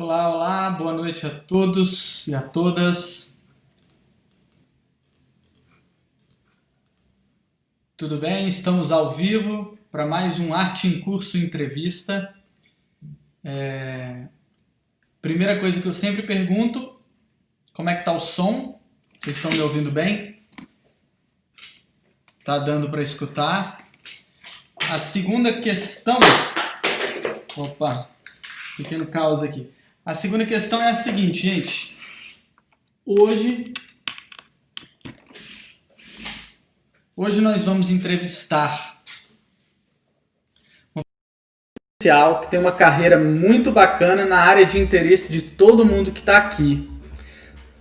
Olá, olá, boa noite a todos e a todas. Tudo bem? Estamos ao vivo para mais um Arte em Curso Entrevista. É... Primeira coisa que eu sempre pergunto, como é que tá o som? Vocês estão me ouvindo bem? Tá dando para escutar? A segunda questão, opa, pequeno caos aqui. A segunda questão é a seguinte, gente. Hoje Hoje nós vamos entrevistar uma especial que tem uma carreira muito bacana na área de interesse de todo mundo que está aqui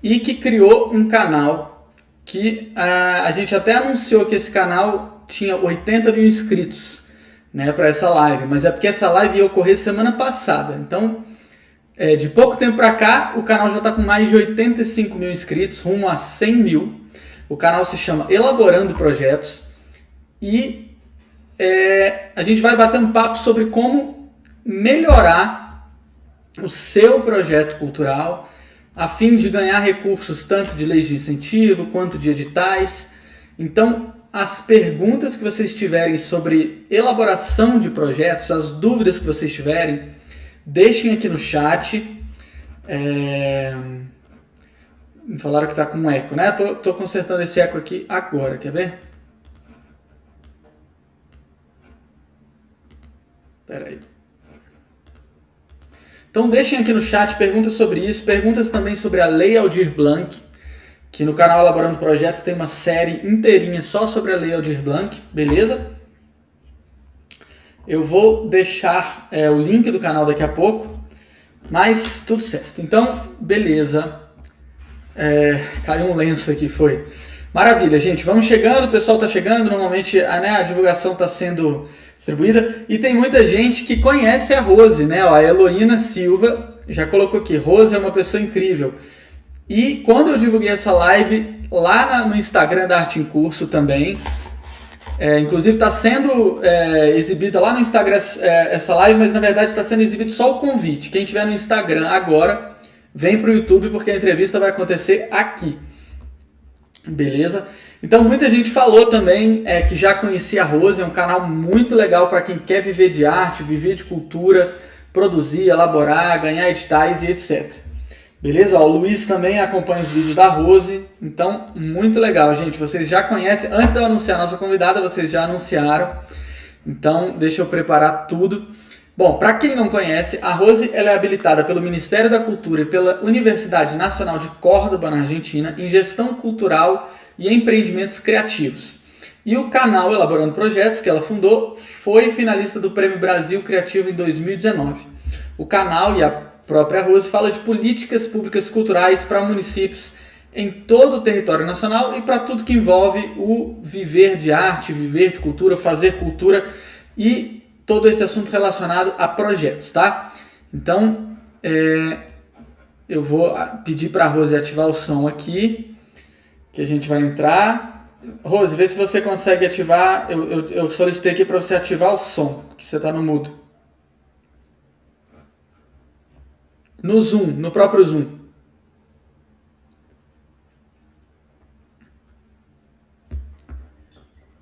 e que criou um canal que a, a gente até anunciou que esse canal tinha 80 mil inscritos né, para essa live, mas é porque essa live ia ocorrer semana passada. Então é, de pouco tempo para cá, o canal já está com mais de 85 mil inscritos, rumo a 100 mil. O canal se chama Elaborando Projetos e é, a gente vai bater um papo sobre como melhorar o seu projeto cultural a fim de ganhar recursos tanto de leis de incentivo quanto de editais. Então, as perguntas que vocês tiverem sobre elaboração de projetos, as dúvidas que vocês tiverem, Deixem aqui no chat. É... Me falaram que está com um eco, né? Tô, tô consertando esse eco aqui agora, quer ver? Espera aí. Então deixem aqui no chat perguntas sobre isso, perguntas também sobre a Lei Aldir Blanc, que no canal Elaborando Projetos tem uma série inteirinha só sobre a Lei Aldir Blanc, beleza? Eu vou deixar é, o link do canal daqui a pouco, mas tudo certo. Então, beleza. É, caiu um lenço aqui, foi. Maravilha, gente. Vamos chegando, o pessoal está chegando. Normalmente a, né, a divulgação está sendo distribuída. E tem muita gente que conhece a Rose, né? Ó, a Heloína Silva já colocou aqui. Rose é uma pessoa incrível. E quando eu divulguei essa live lá na, no Instagram da Arte em Curso também, é, inclusive está sendo é, exibida lá no Instagram é, essa live, mas na verdade está sendo exibido só o convite. Quem tiver no Instagram agora, vem para o YouTube porque a entrevista vai acontecer aqui. Beleza? Então muita gente falou também é, que já conhecia a Rose, é um canal muito legal para quem quer viver de arte, viver de cultura, produzir, elaborar, ganhar editais e etc. Beleza? O Luiz também acompanha os vídeos da Rose. Então, muito legal, gente. Vocês já conhecem. Antes de eu anunciar a nossa convidada, vocês já anunciaram. Então, deixa eu preparar tudo. Bom, para quem não conhece, a Rose é habilitada pelo Ministério da Cultura e pela Universidade Nacional de Córdoba, na Argentina, em gestão cultural e empreendimentos criativos. E o canal Elaborando Projetos, que ela fundou, foi finalista do Prêmio Brasil Criativo em 2019. O canal e a própria Rose fala de políticas públicas culturais para municípios em todo o território nacional e para tudo que envolve o viver de arte, viver de cultura, fazer cultura e todo esse assunto relacionado a projetos, tá? Então, é, eu vou pedir para a Rose ativar o som aqui, que a gente vai entrar. Rose, vê se você consegue ativar. Eu, eu, eu solicitei aqui para você ativar o som, que você está no mudo. No Zoom, no próprio Zoom.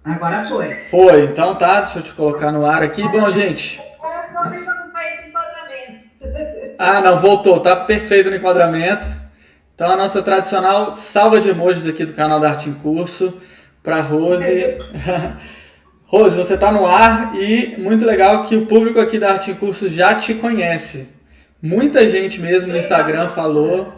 Agora foi. Foi, então tá, deixa eu te colocar no ar aqui. Bom, gente. Ah, não, voltou, tá perfeito no enquadramento. Então a nossa tradicional salva de emojis aqui do canal da Arte em Curso para Rose. Rose, você está no ar e muito legal que o público aqui da Arte em Curso já te conhece. Muita gente mesmo no Instagram falou.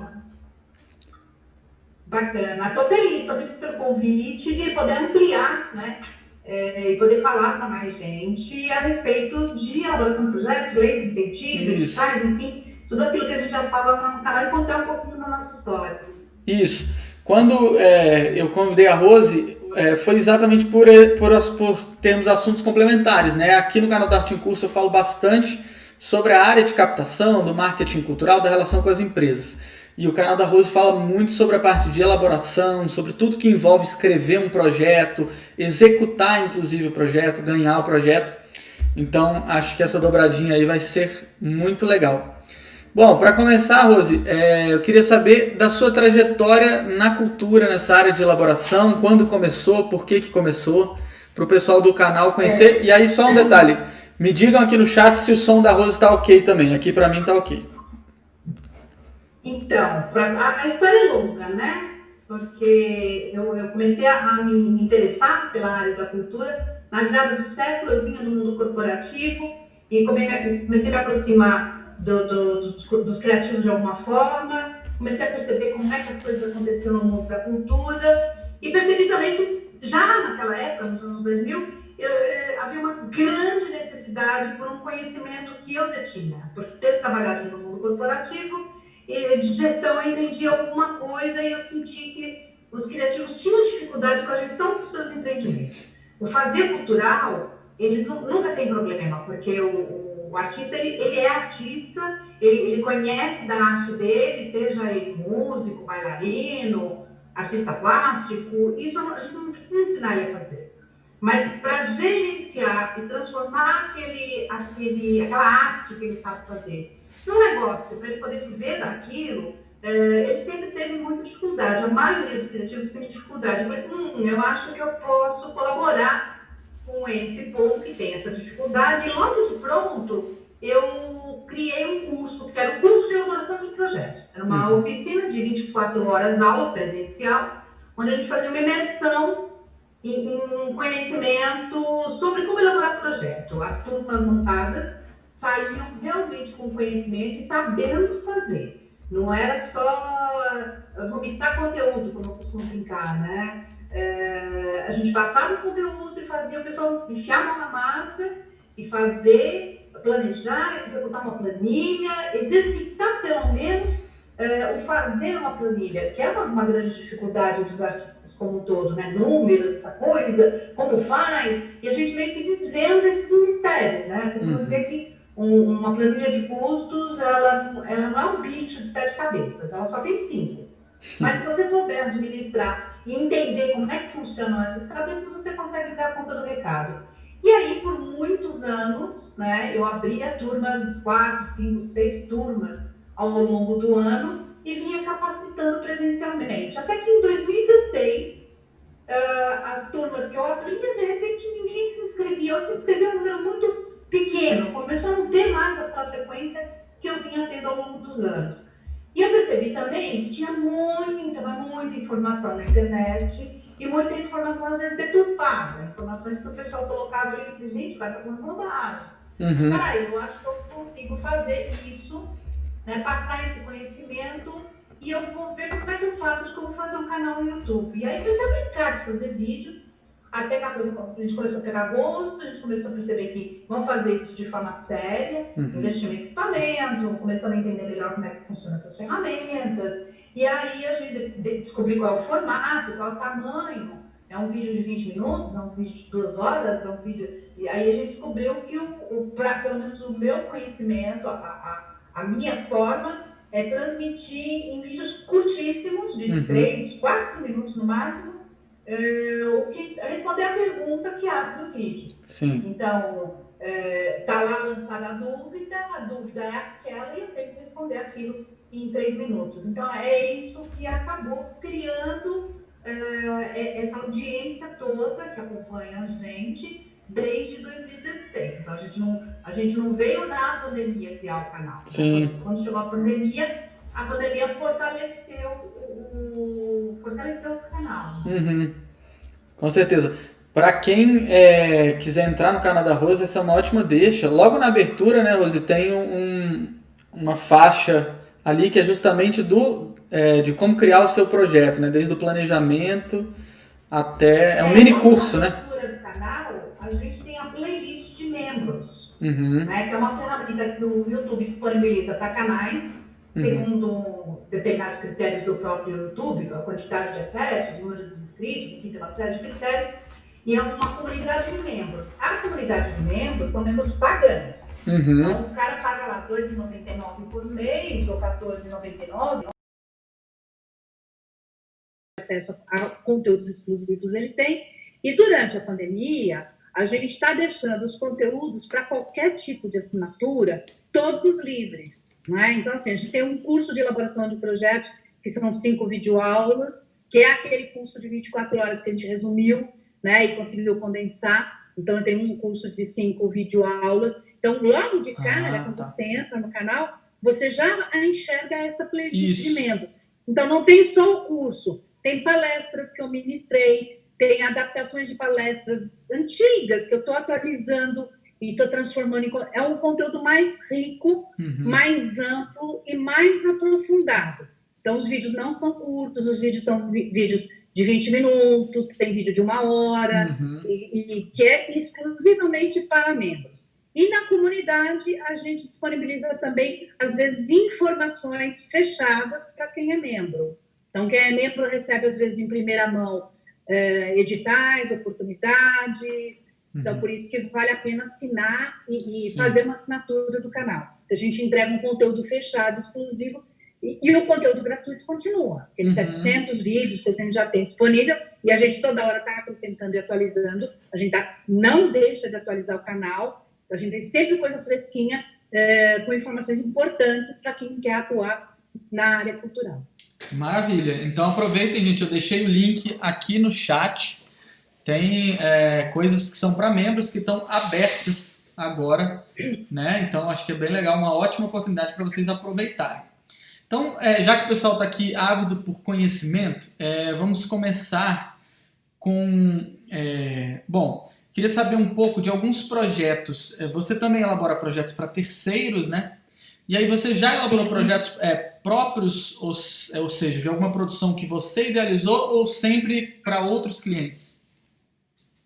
Bacana. Estou feliz, estou feliz pelo convite de poder ampliar, né? É, e poder falar para mais gente a respeito de elaboração de projetos, leis de incentivo, digitais, enfim, tudo aquilo que a gente já fala no canal e contar um pouquinho da nossa história. Isso. Quando é, eu convidei a Rose, é, foi exatamente por, por, por termos assuntos complementares. Né? Aqui no canal da Arte em Curso eu falo bastante sobre a área de captação, do marketing cultural, da relação com as empresas. E o canal da Rose fala muito sobre a parte de elaboração, sobre tudo que envolve escrever um projeto, executar inclusive o projeto, ganhar o projeto. Então acho que essa dobradinha aí vai ser muito legal. Bom, para começar, Rose, é, eu queria saber da sua trajetória na cultura, nessa área de elaboração, quando começou, por que, que começou, para o pessoal do canal conhecer. É. E aí, só um detalhe: me digam aqui no chat se o som da Rose está ok também. Aqui para mim está ok. Então, pra, a, história é longa, né? Porque eu, eu comecei a, a, me interessar pela área da cultura. Na virada do século, eu vinha do mundo corporativo e comecei a me aproximar do, do, dos, dos, criativos de alguma forma, comecei a perceber como é que as coisas aconteciam no mundo da cultura e percebi também que já naquela época, nos anos 2000, eu, eu, havia uma grande necessidade por um conhecimento que eu detinha, porque ter trabalhado no mundo corporativo de gestão eu entendi alguma coisa e eu senti que os criativos tinham dificuldade com a gestão dos seus empreendimentos. O fazer cultural, eles nunca têm problema, porque o, o artista, ele, ele é artista, ele, ele conhece da arte dele, seja ele músico, bailarino, artista plástico, isso a gente não precisa ensinar ele a fazer. Mas para gerenciar e transformar aquele, aquele, aquela arte que ele sabe fazer num negócio, para ele poder viver daquilo, é, ele sempre teve muita dificuldade. A maioria dos criativos tem dificuldade. Falei, hum, eu acho que eu posso colaborar com esse povo que tem essa dificuldade. E logo de pronto, eu criei um curso, que era o curso de elaboração de projetos. Era uma uhum. oficina de 24 horas aula presencial, onde a gente fazia uma imersão em, em conhecimento sobre como elaborar projeto. As turmas montadas saíam realmente com conhecimento e sabendo fazer. Não era só vomitar conteúdo, como eu costumo brincar, né? É, a gente passava o conteúdo e fazia o pessoal enfiar a mão na massa e fazer, planejar, executar uma planilha, exercitar pelo menos é, o fazer uma planilha, que é uma, uma, grande dificuldade dos artistas como um todo, né? Números, essa coisa, como faz, e a gente meio que desvenda esses mistérios, né? Eu costumo uhum. dizer que um, uma planilha de custos, ela, ela não é um bicho de sete cabeças, ela só tem cinco. Mas se você souber administrar e entender como é que funcionam essas cabeças, você consegue dar conta do recado. E aí, por muitos anos, né, eu abria turmas, quatro, cinco, seis turmas ao longo do ano e vinha capacitando presencialmente. Até que em 2016, uh, ah, as turmas que eu abria, de repente ninguém se inscrevia, ou se inscrevia um número muito pequeno, começou a não ter mais aquela frequência que eu vinha tendo ao longo dos anos. E eu percebi também que tinha muita, muita informação na internet e muita informação às vezes deturpada, informações que o pessoal colocava ali e falei, gente, vai estar falando bobagem. Uhum. Peraí, eu acho que eu consigo fazer isso, né, passar esse conhecimento e eu vou ver como é que eu faço, vou fazer um canal no YouTube. E aí comecei a brincar de fazer vídeo até que a coisa, a gente começou a pegar gosto, a gente começou a perceber que vamos fazer isso de forma séria, uhum. investir em equipamento, começando a entender melhor como é que funcionam essas ferramentas. E aí a gente descobriu qual é o formato, qual é o tamanho. É um vídeo de 20 minutos, é um vídeo de duas horas, é um vídeo. E aí a gente descobriu que, o, o pra, pelo menos o meu conhecimento, a, a, a minha forma, é transmitir em vídeos curtíssimos, de uhum. 3, 4 minutos no máximo, é, o que responder a pergunta que abre no vídeo. Sim. Então, está é, lá lançada a dúvida, a dúvida é aquela e eu tenho que responder aquilo em três minutos. Então, é isso que acabou criando é essa audiência toda que acompanha a gente desde 2016. Então, a gente não, a gente não veio da pandemia criar o canal. Sim. Quando chegou a pandemia, a pandemia fortaleceu o, fortaleceu o canal. Uhum. Com certeza. Para quem é, quiser entrar no canal da Rose, essa é uma ótima deixa. Logo na abertura, né, Rose, tem um, uma faixa ali que é justamente do, é, de como criar o seu projeto, né? Desde o planejamento até. É um é, mini curso, né? do canal, a gente tem a playlist de membros, uhum. né? Que é uma ferramenta que o YouTube disponibiliza para canais Uhum. segundo uhum. determinados critérios do próprio YouTube, a quantidade de acessos, o número de inscritos, enfim, tem uma série de critérios, e é uma comunidade de membros. A comunidade de membros são membros pagantes. Uhum. Então, o cara paga lá R$ 2,99 por mês ou R$ 14,99. Acesso a conteúdos exclusivos ele tem. E durante a pandemia, a gente está deixando os conteúdos para qualquer tipo de assinatura, todos livres. Né? Então, assim, a gente tem um curso de elaboração de projetos, que são cinco videoaulas, que é aquele curso de 24 horas que a gente resumiu né, e conseguiu condensar. Então, eu tenho um curso de cinco videoaulas. Então, logo de cara, ah, quando tá. você entra no canal, você já enxerga essa playlist Isso. de membros. Então, não tem só o curso, tem palestras que eu ministrei, tem adaptações de palestras antigas que eu estou atualizando e estou transformando em. É um conteúdo mais rico, uhum. mais amplo e mais aprofundado. Então, os vídeos não são curtos, os vídeos são vídeos de 20 minutos, tem vídeo de uma hora, uhum. e, e que é exclusivamente para membros. E na comunidade, a gente disponibiliza também, às vezes, informações fechadas para quem é membro. Então, quem é membro recebe, às vezes, em primeira mão, é, editais, oportunidades. Então, uhum. por isso que vale a pena assinar e, e fazer uma assinatura do canal. A gente entrega um conteúdo fechado, exclusivo, e, e o conteúdo gratuito continua. Aqueles uhum. 700 vídeos que a gente já tem disponível, e a gente toda hora está acrescentando e atualizando. A gente tá, não deixa de atualizar o canal, a gente tem sempre coisa fresquinha, é, com informações importantes para quem quer atuar na área cultural. Maravilha. Então aproveitem, gente. Eu deixei o link aqui no chat. Tem é, coisas que são para membros que estão abertas agora, né? Então acho que é bem legal, uma ótima oportunidade para vocês aproveitarem. Então, é, já que o pessoal está aqui ávido por conhecimento, é, vamos começar com. É, bom, queria saber um pouco de alguns projetos. É, você também elabora projetos para terceiros, né? E aí você já elaborou projetos é, próprios, ou, é, ou, seja, de alguma produção que você idealizou ou sempre para outros clientes?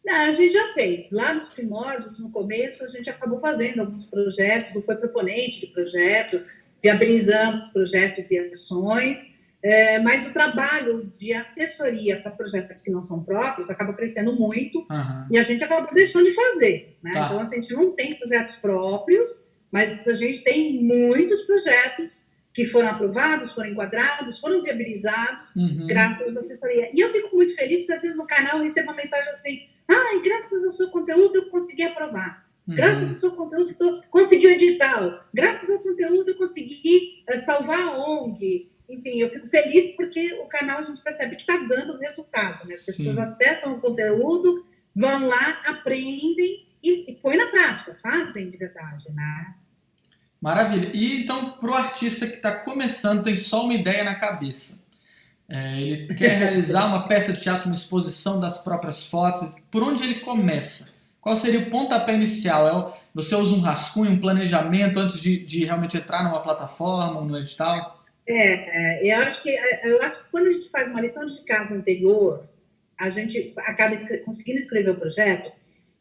Não, a gente já fez. Lá nos primórdios, no começo, a gente acabou fazendo alguns projetos, ou foi proponente de projetos, viabilizando projetos e ações, é, mas o trabalho de assessoria para projetos que não são próprios acaba crescendo muito uhum. e a gente acaba deixando de fazer. Né? Tá. Então, assim, a gente não tem projetos próprios, mas a gente tem muitos projetos que foram aprovados, foram enquadrados, foram viabilizados uhum. graças à assessoria. E eu fico muito feliz, porque às vezes no canal eu recebo uma mensagem assim, ai, ah, graças ao seu conteúdo eu consegui aprovar. Uhum. Graças ao seu conteúdo eu consegui o edital. Graças ao conteúdo eu consegui uh, salvar a ONG. Enfim, eu fico feliz porque o canal a gente percebe que está dando resultado. Né? As pessoas Sim. acessam o conteúdo, vão lá, aprendem e, e põem na prática, fazem de verdade, né? Maravilha. E então, para o artista que está começando, tem só uma ideia na cabeça. É, ele quer realizar uma peça de teatro, uma exposição das próprias fotos. Por onde ele começa? Qual seria o pontapé inicial? É, você usa um rascunho, um planejamento antes de, de realmente entrar numa plataforma no edital? É, é, eu acho que eu acho que quando a gente faz uma lição de casa anterior, a gente acaba conseguindo escrever o projeto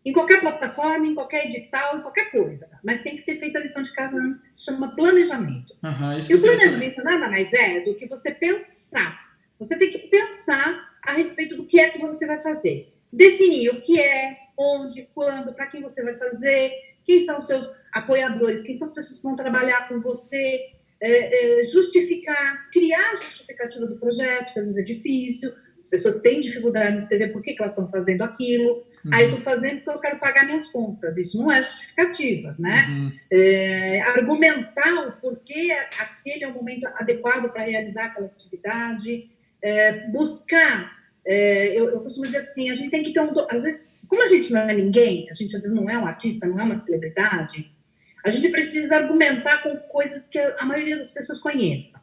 em qualquer plataforma, em qualquer edital, em qualquer coisa. Mas tem que ter feito a lição de casa antes, que se chama planejamento. Uhum, e o planejamento nada mais é do que você pensar. Você tem que pensar a respeito do que é que você vai fazer. Definir o que é, onde, quando, para quem você vai fazer, quem são os seus apoiadores, quem são as pessoas que vão trabalhar com você, é, é, justificar, criar a justificativa do projeto, que às vezes é difícil, as pessoas têm dificuldade em escrever por que, que elas estão fazendo aquilo. Uhum. Aí eu estou fazendo porque eu quero pagar minhas contas. Isso não é justificativa, né? Uhum. É, argumentar o porquê aquele é o momento adequado para realizar aquela atividade. É, buscar. É, eu, eu, costumo dizer assim: a gente tem que ter um. Às vezes, como a gente não é ninguém, a gente às vezes não é um artista, não é uma celebridade, a gente precisa argumentar com coisas que a maioria das pessoas conheçam.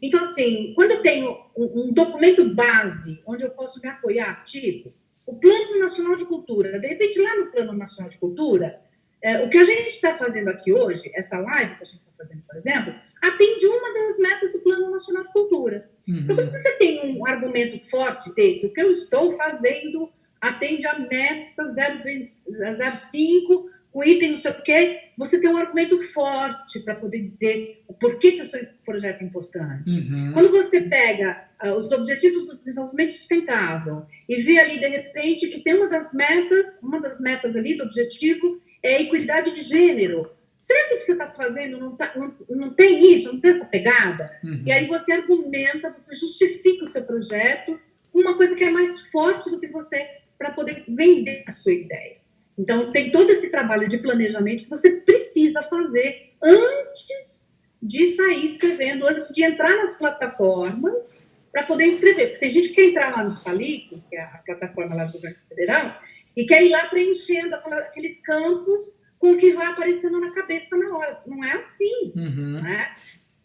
Então, assim, quando eu tenho um, um documento base onde eu posso me apoiar, tipo, o Plano Nacional de Cultura, de repente, lá no Plano Nacional de Cultura, é, o que a gente está fazendo aqui hoje, essa live que a gente está fazendo, por exemplo, atende uma das metas do Plano Nacional de Cultura. Uhum. Então, quando você tem um argumento forte desse, o que eu estou fazendo atende a meta 0,5 o item não sei o quê, você tem um argumento forte para poder dizer o porquê que o seu projeto é importante. Uhum. Quando você pega uh, os objetivos do desenvolvimento sustentável e vê ali, de repente, que tem uma das metas, uma das metas ali do objetivo é a equidade de gênero. Será que o que você está fazendo não, tá, não, não, tem isso, não tem essa pegada? Uhum. E aí você argumenta, você justifica o seu projeto com uma coisa que é mais forte do que você para poder vender a sua ideia. Então, tem todo esse trabalho de planejamento que você precisa fazer antes de sair escrevendo, antes de entrar nas plataformas para poder escrever. Porque tem gente que quer entrar lá no Salic, que é a plataforma lá do governo federal, e quer ir lá preenchendo aqueles campos com o que vai aparecendo na cabeça na hora. Não é assim. Uhum. Né?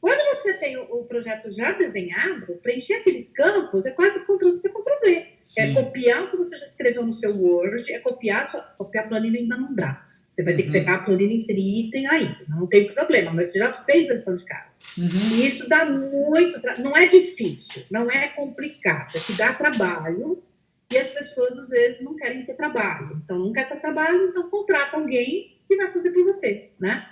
Quando você tem o, projeto já desenhado, preencher aqueles campos é quase Ctrl-C, Ctrl-V. É copiar o que você já escreveu no seu Word, é copiar, só copiar a planilha ainda não dá. Você vai ter que uhum. pegar a planilha e inserir item aí. Não tem problema, mas você já fez a lição de casa. Uhum. E isso dá muito trabalho. Não é difícil, não é complicado, é que dá trabalho e as pessoas às vezes não querem ter trabalho. Então, não quer ter trabalho, então contrata alguém que vai fazer por você, né?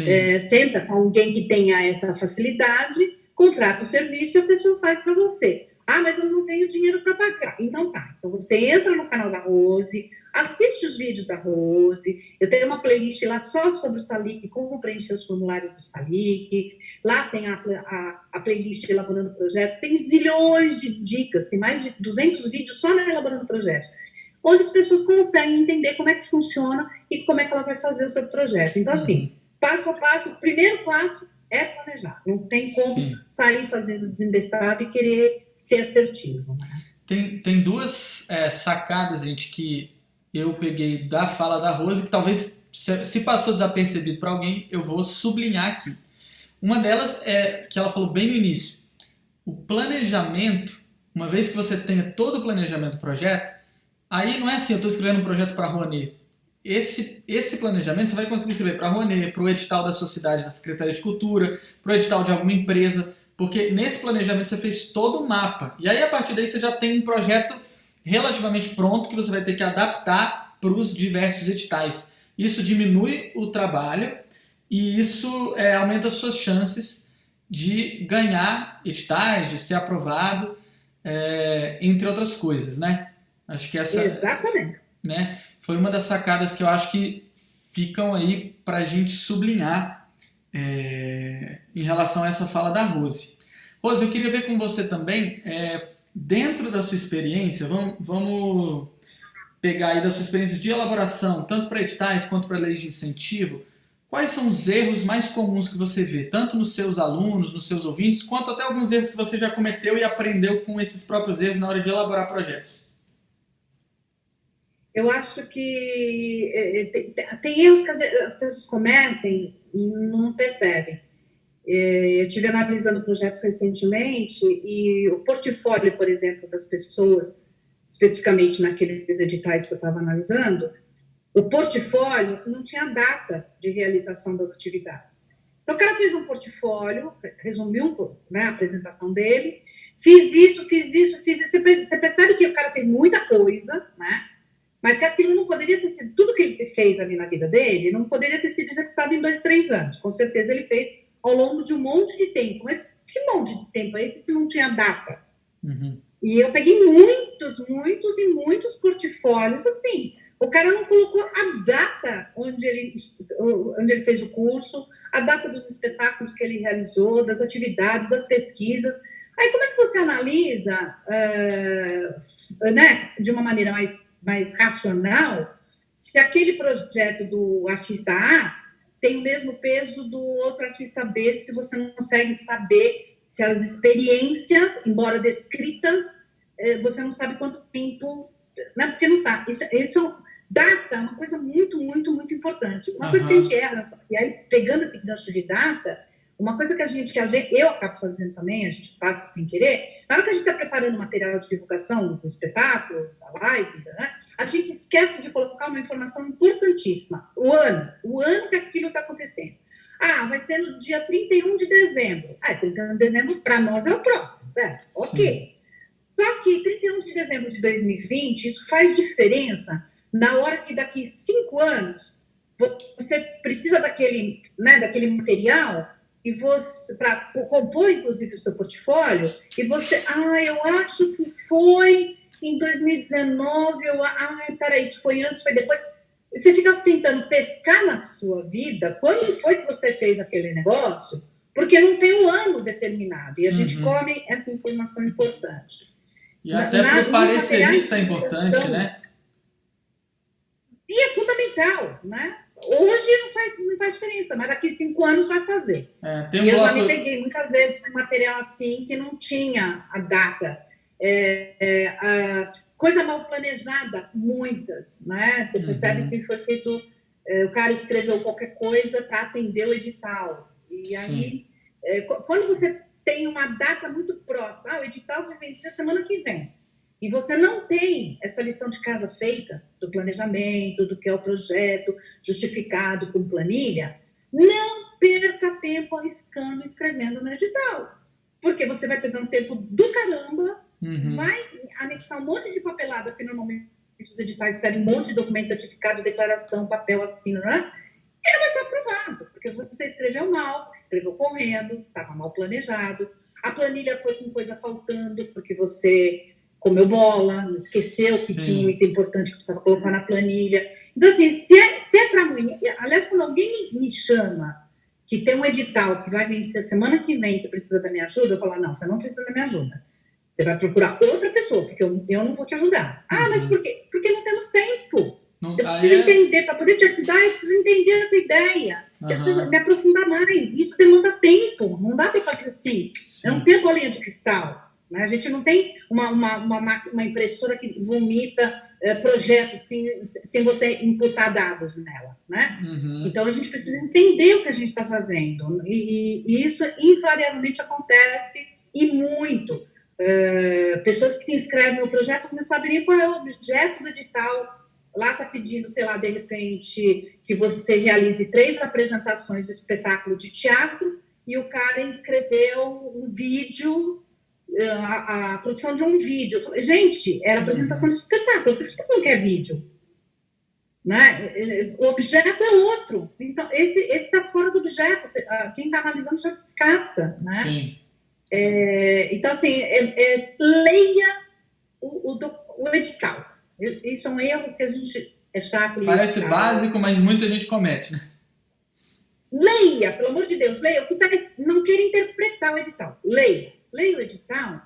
É, senta com alguém que tenha essa facilidade, contrata o serviço e a pessoa faz para você. Ah, mas eu não tenho dinheiro para pagar. Então tá. Então você entra no canal da Rose, assiste os vídeos da Rose. Eu tenho uma playlist lá só sobre o Salic, como preencher os formulários do Salic. Lá tem a, a, a playlist Elaborando Projetos. Tem zilhões de dicas, tem mais de 200 vídeos só na Elaborando Projetos onde as pessoas conseguem entender como é que funciona e como é que ela vai fazer o seu projeto. Então, assim, passo a passo, o primeiro passo é planejar. Não tem como Sim. sair fazendo desembestado e querer ser assertivo. Né? Tem, tem duas é, sacadas, gente, que eu peguei da fala da Rose, que talvez, se, se passou desapercebido para alguém, eu vou sublinhar aqui. Uma delas é que ela falou bem no início. O planejamento, uma vez que você tenha todo o planejamento do projeto, Aí não é assim, eu estou escrevendo um projeto para a Rouanet. Esse, esse planejamento você vai conseguir escrever para a Rouanet, para o edital da sociedade, da Secretaria de Cultura, para o edital de alguma empresa, porque nesse planejamento você fez todo o mapa. E aí a partir daí você já tem um projeto relativamente pronto que você vai ter que adaptar para os diversos editais. Isso diminui o trabalho e isso é, aumenta as suas chances de ganhar editais, de ser aprovado, é, entre outras coisas, né? Acho que essa. Exatamente. Né, foi uma das sacadas que eu acho que ficam aí para a gente sublinhar é, em relação a essa fala da Rose. Rose, eu queria ver com você também, é, dentro da sua experiência, vamos, vamos pegar aí da sua experiência de elaboração, tanto para editais quanto para leis de incentivo, quais são os erros mais comuns que você vê, tanto nos seus alunos, nos seus ouvintes, quanto até alguns erros que você já cometeu e aprendeu com esses próprios erros na hora de elaborar projetos? Eu acho que é, é, tem, tem erros que as pessoas cometem e não percebem. É, eu tive analisando projetos recentemente e o portfólio, por exemplo, das pessoas, especificamente naqueles editais que eu estava analisando, o portfólio não tinha data de realização das atividades. Então, o cara fez um portfólio, resumiu né, a apresentação dele, fiz isso, fiz isso, fiz isso. Você percebe que o cara fez muita coisa, né? Mas que aquilo não poderia ter sido, tudo que ele fez ali na vida dele, não poderia ter sido executado em dois, três anos. Com certeza ele fez ao longo de um monte de tempo. Mas que monte de tempo é esse se não tinha data? Uhum. E eu peguei muitos, muitos e muitos portfólios assim. O cara não colocou a data onde ele, onde ele fez o curso, a data dos espetáculos que ele realizou, das atividades, das pesquisas. Aí como é que você analisa, uh, né, de uma maneira mais mais racional, se aquele projeto do artista A tem o mesmo peso do outro artista B, se você não consegue saber se as experiências, embora descritas, eh, você não sabe quanto tempo, né? porque não está. Isso, isso data é uma coisa muito, muito, muito importante. Uma uhum. coisa que a gente erra, e aí pegando esse gancho de data, uma coisa que a gente, que a gente, eu acabo fazendo também, a gente passa sem querer, na hora que a gente está preparando material de divulgação do espetáculo, da live, né, a gente esquece de colocar uma informação importantíssima, o ano, o ano que aquilo está acontecendo. Ah, vai ser no dia 31 de dezembro. Ah, 31 de dezembro para nós é o próximo, certo? Ok. Sim. Só que 31 de dezembro de 2020, isso faz diferença na hora que daqui cinco anos você precisa daquele, né, daquele material e você para compor inclusive o seu portfólio e você, ah, eu acho que foi em 2019, eu, ai, peraí, isso foi antes, foi depois. Você fica tentando pescar na sua vida quando foi que você fez aquele negócio, porque não tem um ano determinado e a gente uhum. come essa informação importante. E até para o parecerista é importante, né? E é fundamental, né? Hoje não faz, não faz diferença, mas daqui cinco anos vai fazer. É, e eu já me peguei muitas vezes com material assim que não tinha a data. É, é, a coisa mal planejada, muitas, né? Você percebe uhum. que foi feito. É, o cara escreveu qualquer coisa para atender o edital. E aí, é, quando você tem uma data muito próxima, ah, o edital vai vencer semana que vem e você não tem essa lição de casa feita do planejamento, do que é o projeto, justificado com planilha, não perca tempo arriscando escrevendo no edital. Porque você vai perdendo tempo do caramba, uhum. vai anexar um monte de papelada, porque normalmente os editais pedem um monte de documento, certificado, declaração, papel, assino, né? E não vai ser aprovado, porque você escreveu mal, escreveu correndo, estava mal planejado, a planilha foi com coisa faltando, porque você comeu bola, esqueceu que Sim. tinha um item importante que precisava colocar na planilha. Então, assim, se é, se é para amanhã. Aliás, quando alguém me chama que tem um edital que vai vencer semana que vem que precisa da minha ajuda, eu falo: não, você não precisa da minha ajuda. Você vai procurar outra pessoa, porque eu, eu não vou te ajudar. Ah, uhum. mas por quê? Porque não temos tempo. Não, eu preciso é... entender, para poder te ajudar, eu preciso entender a tua ideia. Uhum. Eu preciso me aprofundar mais. Isso demanda tempo. Não dá para fazer assim. Sim. Eu não tenho bolinha de cristal. Né? A gente não tem uma, uma, uma, uma impressora que vomita é, projetos sem, sem você imputar dados nela. Né? Uhum. Então, a gente precisa entender o que a gente está fazendo. E, e, isso invariavelmente acontece e muito. É, pessoas que escrevem o projeto não sabem qual é o objeto do edital. Lá está pedindo, sei lá, de repente, que você realize três apresentações do espetáculo de teatro e o cara escreveu um vídeo a, a, produção de um vídeo. Gente, era apresentação de espetáculo, por que não quer vídeo? Né? O objeto é outro. Então, esse está fora do objeto. Quem está analisando já descarta. Né? Sim. É, então, assim, é, é, leia o, o, o, edital. Isso é um erro que a gente é chato. Parece edital. básico, mas muita gente comete, né? Leia, pelo amor de Deus, leia. Tá, não queira interpretar o edital. Leia leia o edital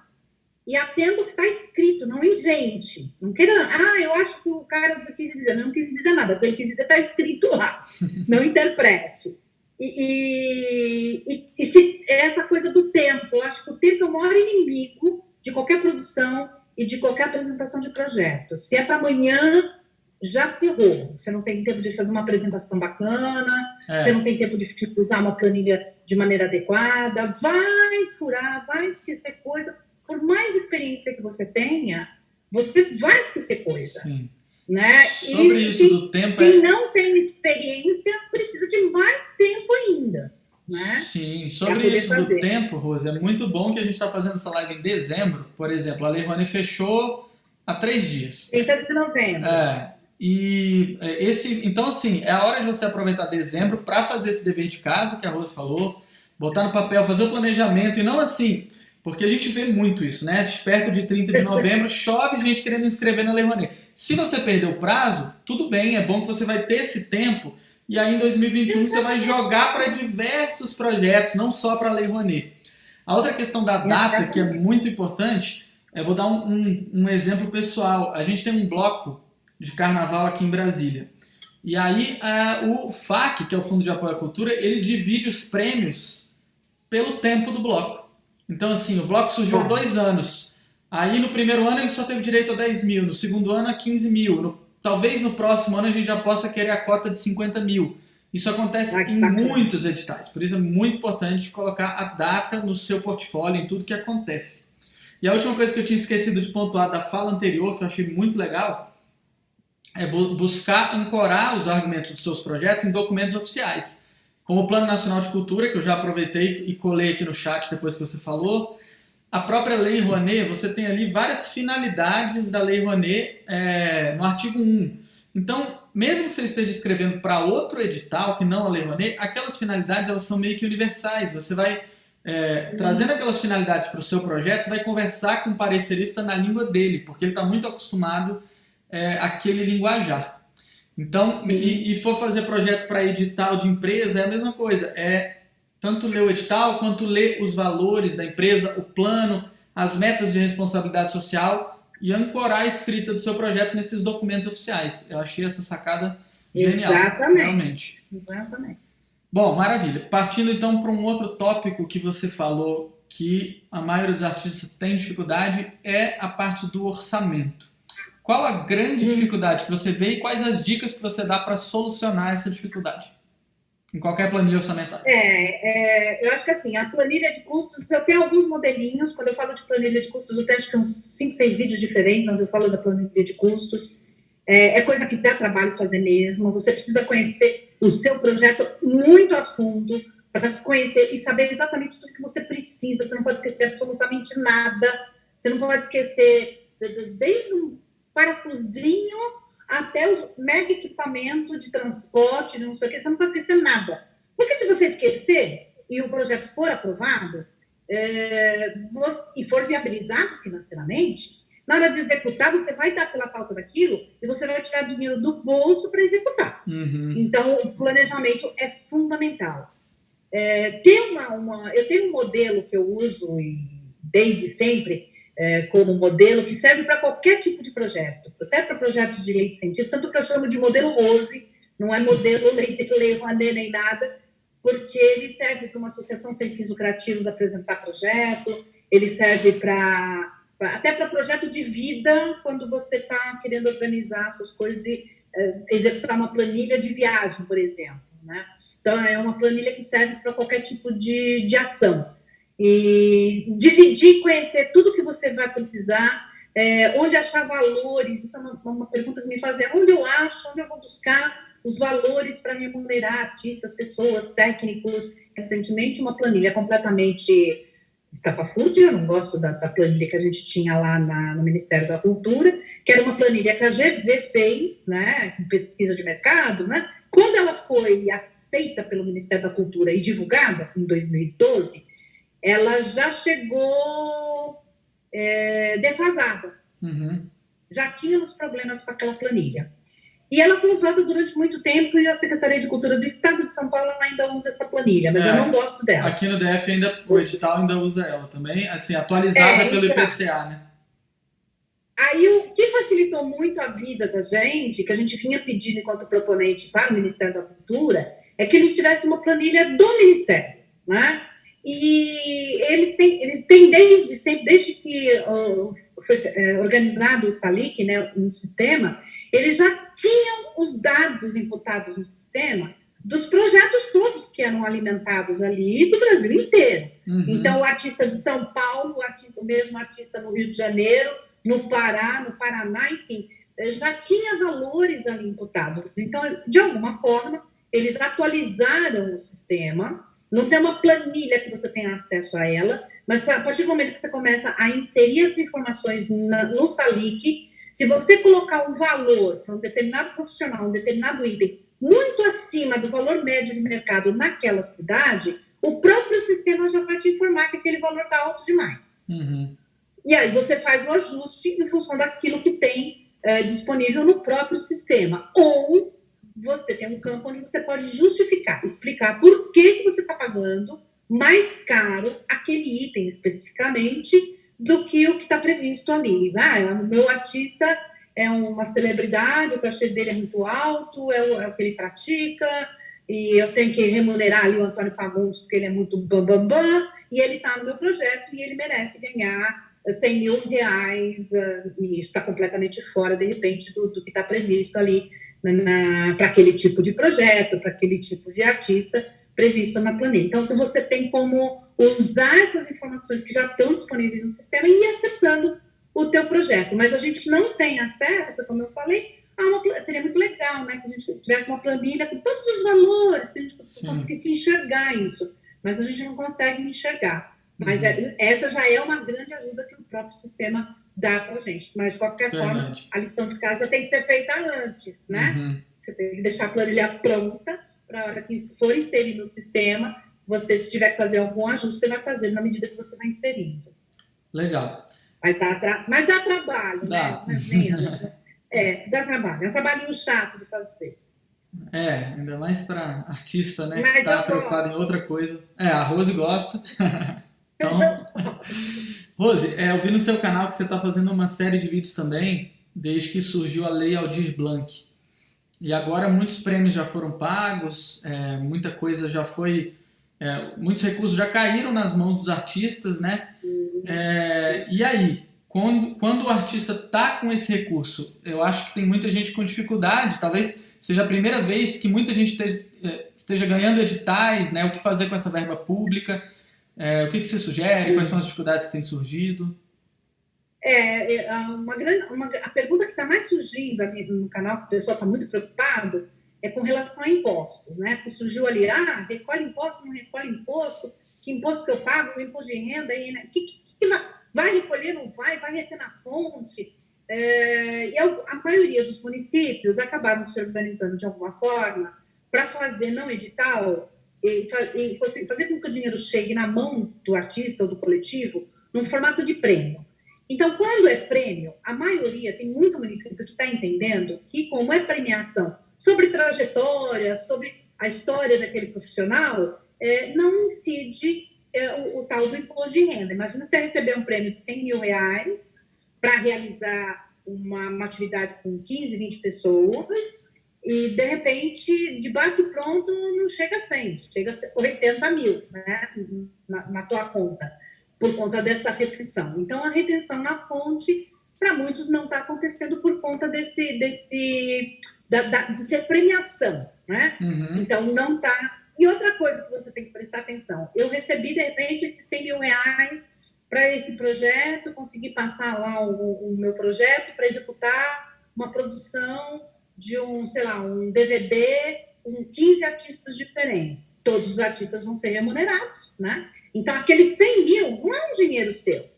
e atenda o que está escrito, não invente. Não queira, ah, eu acho que o cara quis dizer, não quis dizer nada, o que ele quis dizer está escrito lá, não interprete. E, e, e, se, essa coisa do tempo, eu acho que o tempo é o maior inimigo de qualquer produção e de qualquer apresentação de projeto. Se é para amanhã, já ferrou. Você não tem tempo de fazer uma apresentação bacana, é. você não tem tempo de usar uma planilha de maneira adequada, vai furar, vai esquecer coisa. Por mais experiência que você tenha, você vai esquecer coisa. Sim. Né? Sobre e isso quem, do tempo. Quem é... não tem experiência precisa de mais tempo ainda. Né? Sim, sobre isso fazer. do tempo, Rose, é muito bom que a gente está fazendo essa live em dezembro, por exemplo. A Lei fechou há três dias. 30 de novembro. É, e é, esse, então assim, é a hora de você aproveitar dezembro para fazer esse dever de casa que a Rose falou, botar no papel, fazer o planejamento e não assim, porque a gente vê muito isso, né? Perto de 30 de novembro chove gente querendo inscrever na Lei Rouanet. Se você perder o prazo, tudo bem, é bom que você vai ter esse tempo e aí em 2021 você vai jogar para diversos projetos, não só para a Lei Rouanet. A outra questão da data, que é muito importante, eu vou dar um, um, um exemplo pessoal. A gente tem um bloco de carnaval aqui em Brasília. E aí o FAC, que é o Fundo de Apoio à Cultura, ele divide os prêmios pelo tempo do bloco. Então, assim, o bloco surgiu há dois anos. Aí no primeiro ano ele só teve direito a 10 mil, no segundo ano a 15 mil. No, talvez no próximo ano a gente já possa querer a cota de 50 mil. Isso acontece Ai, em muitos editais, por isso é muito importante colocar a data no seu portfólio, em tudo que acontece. E a última coisa que eu tinha esquecido de pontuar da fala anterior, que eu achei muito legal, é buscar ancorar os argumentos dos seus projetos em documentos oficiais, como o Plano Nacional de Cultura, que eu já aproveitei e colei aqui no chat depois que você falou, a própria Lei Rouanet, você tem ali várias finalidades da Lei Rouanet é, no artigo 1. Então, mesmo que você esteja escrevendo para outro edital, que não a Lei Rouanet, aquelas finalidades elas são meio que universais. Você vai é, trazendo aquelas finalidades para o seu projeto, você vai conversar com o parecerista na língua dele, porque ele está muito acostumado é, aquele linguajar. Então, e, e, for fazer projeto para edital de empresa, é a mesma coisa. É tanto ler o edital quanto ler os valores da empresa, o plano, as metas de responsabilidade social, e ancorar a escrita do seu projeto nesses documentos oficiais. Eu achei essa sacada genial. Exatamente. Realmente. Exatamente. Bom, maravilha. Partindo então para um outro tópico que você falou que a maioria dos artistas tem dificuldade é a parte do orçamento. Qual a grande hum. dificuldade que você vê e quais as dicas que você dá para solucionar essa dificuldade? Em qualquer planilha orçamentária. É, é, eu acho que assim, a planilha de custos, eu tenho alguns modelinhos. Quando eu falo de planilha de custos, eu tenho acho que uns 5, 6 vídeos diferentes onde eu falo da planilha de custos. É, é coisa que dá trabalho fazer mesmo. Você precisa conhecer o seu projeto muito a fundo para se conhecer e saber exatamente tudo que você precisa. Você não pode esquecer absolutamente nada. Você não pode esquecer desde parafusinho até o mega equipamento de transporte, não sei o que. Você não pode esquecer nada. Porque se você esquecer e o projeto for aprovado é, você, e for viabilizado financeiramente, na hora de executar, você vai dar pela falta daquilo e você vai tirar dinheiro do bolso para executar. Uhum. Então, o planejamento é fundamental. É, tem uma, uma, eu tenho um modelo que eu uso desde sempre é, como modelo que serve para qualquer tipo de projeto. Serve para projetos de lei de sentido, tanto que eu chamo de modelo Rose, não é modelo lei de lei Rouanet nem nada, porque ele serve para uma associação sem fins lucrativos apresentar projeto, ele serve para até para projeto de vida, quando você está querendo organizar suas coisas e é, executar uma planilha de viagem, por exemplo. Né? Então, é uma planilha que serve para qualquer tipo de, de ação. E dividir, conhecer tudo que você vai precisar, é, onde achar valores, isso é uma, uma pergunta que me fazem, onde eu acho, onde eu vou buscar os valores para remunerar artistas, pessoas, técnicos. Recentemente, uma planilha completamente estapafúrdia, eu não gosto da, da, planilha que a gente tinha lá na, no Ministério da Cultura, que era uma planilha que a GV fez, né, com pesquisa de mercado, né, quando ela foi aceita pelo Ministério da Cultura e divulgada, em 2012, ela já chegou é, defasada. Uhum. Já tínhamos problemas com aquela planilha. E ela foi usada durante muito tempo e a Secretaria de Cultura do Estado de São Paulo ainda usa essa planilha, mas é, eu não gosto dela. Aqui no DF ainda o edital ainda usa ela também, assim, atualizada é, pelo IPCA, né? Aí, o que facilitou muito a vida da gente, que a gente vinha pedindo enquanto proponente para o Ministério da Cultura, é que eles tivessem uma planilha do Ministério, né? E eles têm, eles têm desde sempre, desde que uh, foi uh, organizado o SALIC, né, um sistema, eles já tinham os dados imputados no sistema dos projetos todos que eram alimentados ali do Brasil inteiro. Uhum. Então, o artista de São Paulo, o, artista, o mesmo artista no Rio de Janeiro, no Pará, no Paraná, enfim, eh, já tinha valores ali imputados. Então, de alguma forma, eles atualizaram o sistema. Não tem uma planilha que você tenha acesso a ela, mas a partir do momento que você começa a inserir as informações na, no SALIC, se você colocar um valor para um determinado profissional, um determinado item, muito acima do valor médio de mercado naquela cidade, o próprio sistema já vai te informar que aquele valor está alto demais. Uhum. E aí você faz o ajuste em função daquilo que tem é, disponível no próprio sistema. Ou você tem um campo onde você pode justificar, explicar por que, que você está pagando mais caro aquele item especificamente do que o que está previsto ali. Ah, o meu artista é uma celebridade, o cachê dele é muito alto, é o, é o que ele pratica, e eu tenho que remunerar ali o Antônio Fagundes porque ele é muito bambambam, bam, bam, e ele está no meu projeto e ele merece ganhar 100 mil reais, uh, e isso está completamente fora, de repente, do, do que está previsto ali para aquele tipo de projeto, para aquele tipo de artista previsto na planilha. Então, você tem como usar essas informações que já estão disponíveis no sistema e ir acertando o teu projeto. Mas a gente não tem acesso, como eu falei, a uma, seria muito legal, né, que a gente tivesse uma planilha com todos os valores, que a gente Sim. conseguisse enxergar isso. Mas a gente não consegue enxergar. Mas uhum. é, essa já é uma grande ajuda que o próprio sistema dá para gente. Mas, de qualquer Verdade. forma, a lição de casa tem que ser feita antes, né? Uhum. Você tem que deixar a planilha pronta para a hora que for inserir no sistema, você, se tiver que fazer algum ajuste, você vai fazer na medida que você vai inserindo. Legal. Mas dá, tra... Mas dá trabalho, dá. né? É, dá trabalho. É um trabalhinho chato de fazer. É, ainda mais para artista, né? Mas que tá preocupado em outra coisa. É, a Rose gosta. Então, Rose, é, eu vi no seu canal que você está fazendo uma série de vídeos também, desde que surgiu a Lei Aldir Blanc. E agora muitos prêmios já foram pagos, é, muita coisa já foi. É, muitos recursos já caíram nas mãos dos artistas, né? É, e aí, quando, quando o artista está com esse recurso, eu acho que tem muita gente com dificuldade, talvez seja a primeira vez que muita gente esteja, é, esteja ganhando editais, né? O que fazer com essa verba pública? É, o que, que você sugere? Quais são as dificuldades que têm surgido? É, é uma grande, uma, a pergunta que está mais surgindo no canal, que o pessoal está muito preocupado, é com relação a impostos, né? Porque surgiu ali, ah, recolhe imposto, não recolhe imposto, que imposto que eu pago, imposto de renda, e, né? que, que, que vai, vai, recolher, não vai, vai reter na fonte. É, e a, a maioria dos municípios acabaram se organizando de alguma forma para fazer não edital e, e fazer com que o dinheiro chegue na mão do artista ou do coletivo num formato de prêmio. Então, quando é prêmio, a maioria, tem muito município que está entendendo que, como é premiação sobre trajetória, sobre a história daquele profissional, é, não incide é, o, o, tal do imposto de renda. Imagina você receber um prêmio de 100 mil reais para realizar uma, uma, atividade com 15, 20 pessoas e, de repente, de bate pronto, não chega a 100, chega a 80 mil né, na, na tua conta por conta dessa retenção. Então, a retenção na fonte, para muitos, não está acontecendo por conta desse, desse da, da, de ser premiação, né? Uhum. Então, não está. E outra coisa que você tem que prestar atenção, eu recebi, de repente, esses 100 mil reais para esse projeto, consegui passar lá o, o meu projeto para executar uma produção de um, sei lá, um DVD com 15 artistas diferentes. Todos os artistas vão ser remunerados, né? Então, aqueles 100 mil não é um dinheiro seu.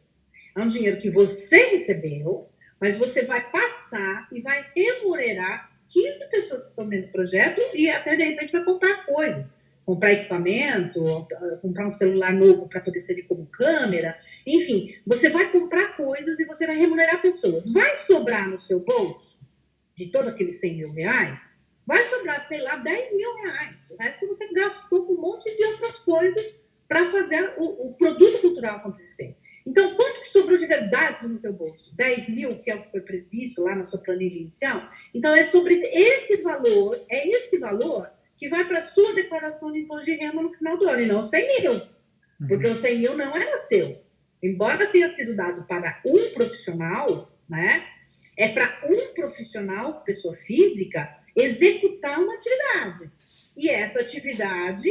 É um dinheiro que você recebeu, mas você vai passar e vai remunerar 15 pessoas que estão dentro do projeto e até, de repente, vai comprar coisas. Comprar equipamento, comprar um celular novo para poder servir como câmera. Enfim, você vai comprar coisas e você vai remunerar pessoas. Vai sobrar no seu bolso, de todos aqueles 100 mil reais, vai sobrar, sei lá, 10 mil reais. O resto você gastou com um monte de outras coisas para fazer o, o, produto cultural acontecer. Então, quanto que sobrou de verdade no teu bolso? 10 mil, que é o que foi previsto lá na sua planilha inicial? Então, é sobre esse, esse valor, é esse valor que vai para a sua declaração de imposto de renda no final do ano, e não 100 mil. Porque uhum. o 100 mil não era seu. Embora tenha sido dado para um profissional, né? É para um profissional, pessoa física, executar uma atividade. E essa atividade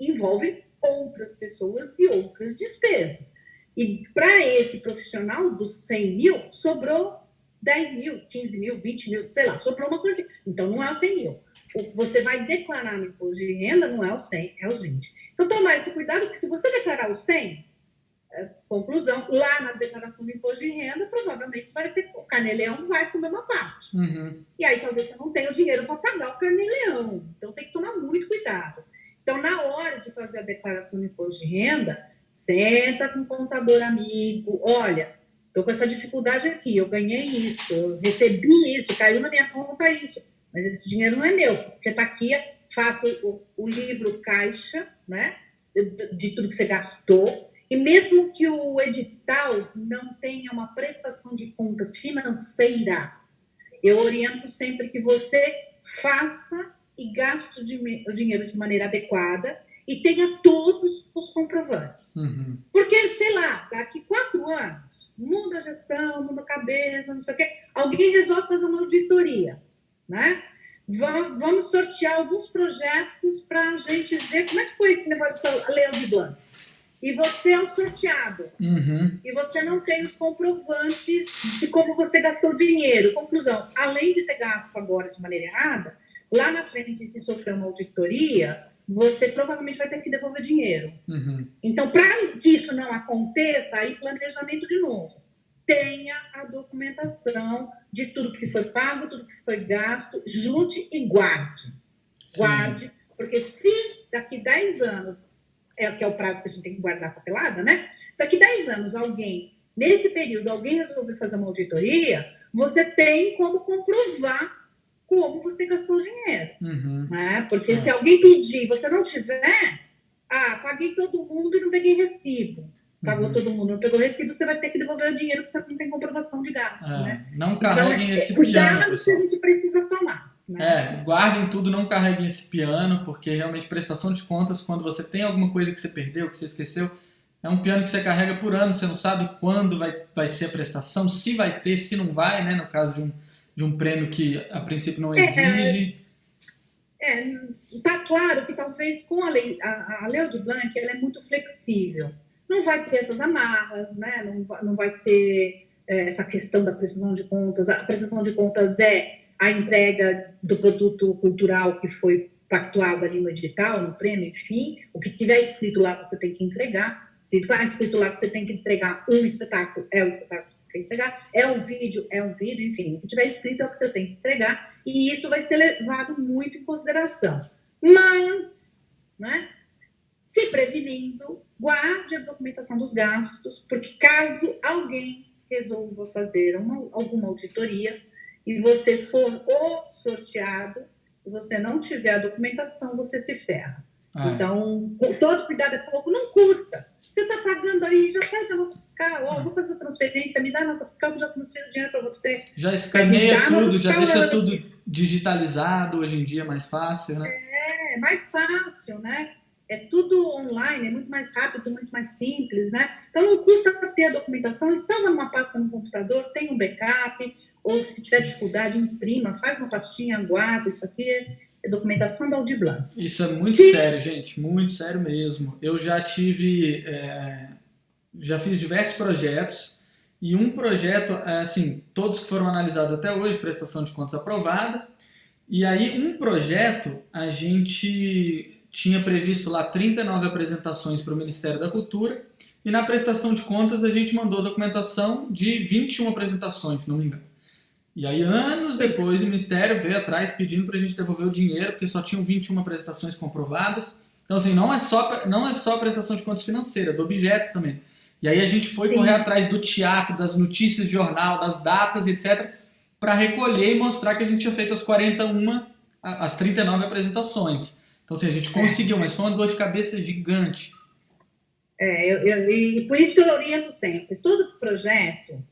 envolve outras pessoas e outras despesas. E para esse profissional dos 100 mil, sobrou 10 mil, 15 mil, 20 mil, sei lá, sobrou uma quantia. Então não é os 100 mil. Você vai declarar no imposto de renda, não é os 100, é os 20. Então tomar esse cuidado, porque se você declarar os 100, é, conclusão, lá na declaração do imposto de renda, provavelmente vai ter, o carnê-leão vai comer uma parte. Uhum. E aí talvez você não tenha o dinheiro para pagar o carnê-leão. Então tem que tomar muito cuidado. Então, na hora de fazer a declaração de imposto de renda, senta com o contador amigo, olha, estou com essa dificuldade aqui, eu ganhei isso, eu recebi isso, caiu na minha conta isso, mas esse dinheiro não é meu, porque está aqui, faça o, o, livro caixa, né, de tudo que você gastou, e mesmo que o edital não tenha uma prestação de contas financeira, eu oriento sempre que você faça e gaste o dinheiro de maneira adequada e tenha todos os comprovantes. Uhum. Porque, sei lá, daqui quatro anos, muda a gestão, muda a cabeça, não sei o quê, alguém resolve fazer uma auditoria, né? Vamos sortear alguns projetos para a gente ver como é que foi esse negócio da Leão de Blanc. E você é o sorteado. Uhum. E você não tem os comprovantes de como você gastou dinheiro. Conclusão, além de ter gasto agora de maneira errada, Lá na frente, se sofrer uma auditoria, você provavelmente vai ter que devolver dinheiro. Uhum. Então, para que isso não aconteça, aí planejamento de novo. Tenha a documentação de tudo que foi pago, tudo que foi gasto, junte e guarde. Guarde, Sim. porque se daqui 10 anos, é, que é o prazo que a gente tem que guardar a papelada, né? Se daqui 10 anos alguém, nesse período, alguém resolver fazer uma auditoria, você tem como comprovar como você gastou o dinheiro. Uhum. Né? Porque é. se alguém pedir e você não tiver, ah, paguei todo mundo e não peguei recibo. Pagou uhum. todo mundo, não pegou recibo, você vai ter que devolver o dinheiro que você não tem comprovação de gasto. É, né? Não carreguem então, esse é, piano. Cuidados que a gente precisa tomar. Né? É, guardem tudo, não carreguem esse piano, porque realmente prestação de contas, quando você tem alguma coisa que você perdeu, que você esqueceu, é um piano que você carrega por ano, você não sabe quando vai, vai ser a prestação, se vai ter, se não vai, né? No caso de um, de um prêmio que a princípio não é, exige. É, é, tá claro que talvez com a lei, a, a lei de Blanc ela é muito flexível. Não vai ter essas amarras, né? Não, não vai ter é, essa questão da prestação de contas. A prestação de contas é a entrega do produto cultural que foi pactuado ali no edital, no prêmio, enfim, o que tiver escrito lá você tem que entregar. Se está escrito lá que você tem que entregar um espetáculo, é o espetáculo que você tem que entregar, é um vídeo, é um vídeo, enfim, o que tiver escrito é o que você tem que entregar, e isso vai ser levado muito em consideração. Mas, né, se prevenindo, guarde a documentação dos gastos, porque caso alguém resolva fazer uma, alguma auditoria e você for o sorteado, e você não tiver a documentação, você se ferra. Ah. Então, todo cuidado é pouco, não custa. Você está pagando aí, já pede a nota fiscal, ó, vou fazer transferência, me dá a nota fiscal que eu já transfiro dinheiro para você. Já escaneia tudo, já deixa tudo digitalizado, hoje em dia é mais fácil, né? É, mais fácil, né? É tudo online, é muito mais rápido, muito mais simples, né? Então não custa ter a documentação, salva numa pasta no computador, tem um backup, ou se tiver dificuldade, imprima, faz uma pastinha, guarda, isso aqui é é documentação da Audi Blanc. Isso é muito Se... sério, gente, muito sério mesmo. Eu já tive, é, já fiz diversos projetos e um projeto, é, assim, todos que foram analisados até hoje, prestação de contas aprovada. E aí um projeto a gente tinha previsto lá 39 apresentações para o Ministério da Cultura e na prestação de contas a gente mandou documentação de 21 apresentações, se não me engano. E aí, anos depois, o Ministério veio atrás pedindo para a gente devolver o dinheiro, porque só tinham 21 apresentações comprovadas. Então, assim, não é só, não é só prestação de contas financeira, é do objeto também. E aí a gente foi Sim. correr atrás do teatro, das notícias de jornal, das datas, etc., para recolher e mostrar que a gente tinha feito as 41, as 39 apresentações. Então, assim, a gente conseguiu, mas foi uma dor de cabeça gigante. É, eu, eu, e por isso que eu oriento sempre. Todo projeto,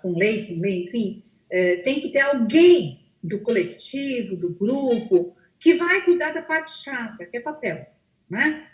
com lei, sem lei, enfim, é, tem que ter alguém do coletivo, do grupo, que vai cuidar da parte chata, que é papel, né?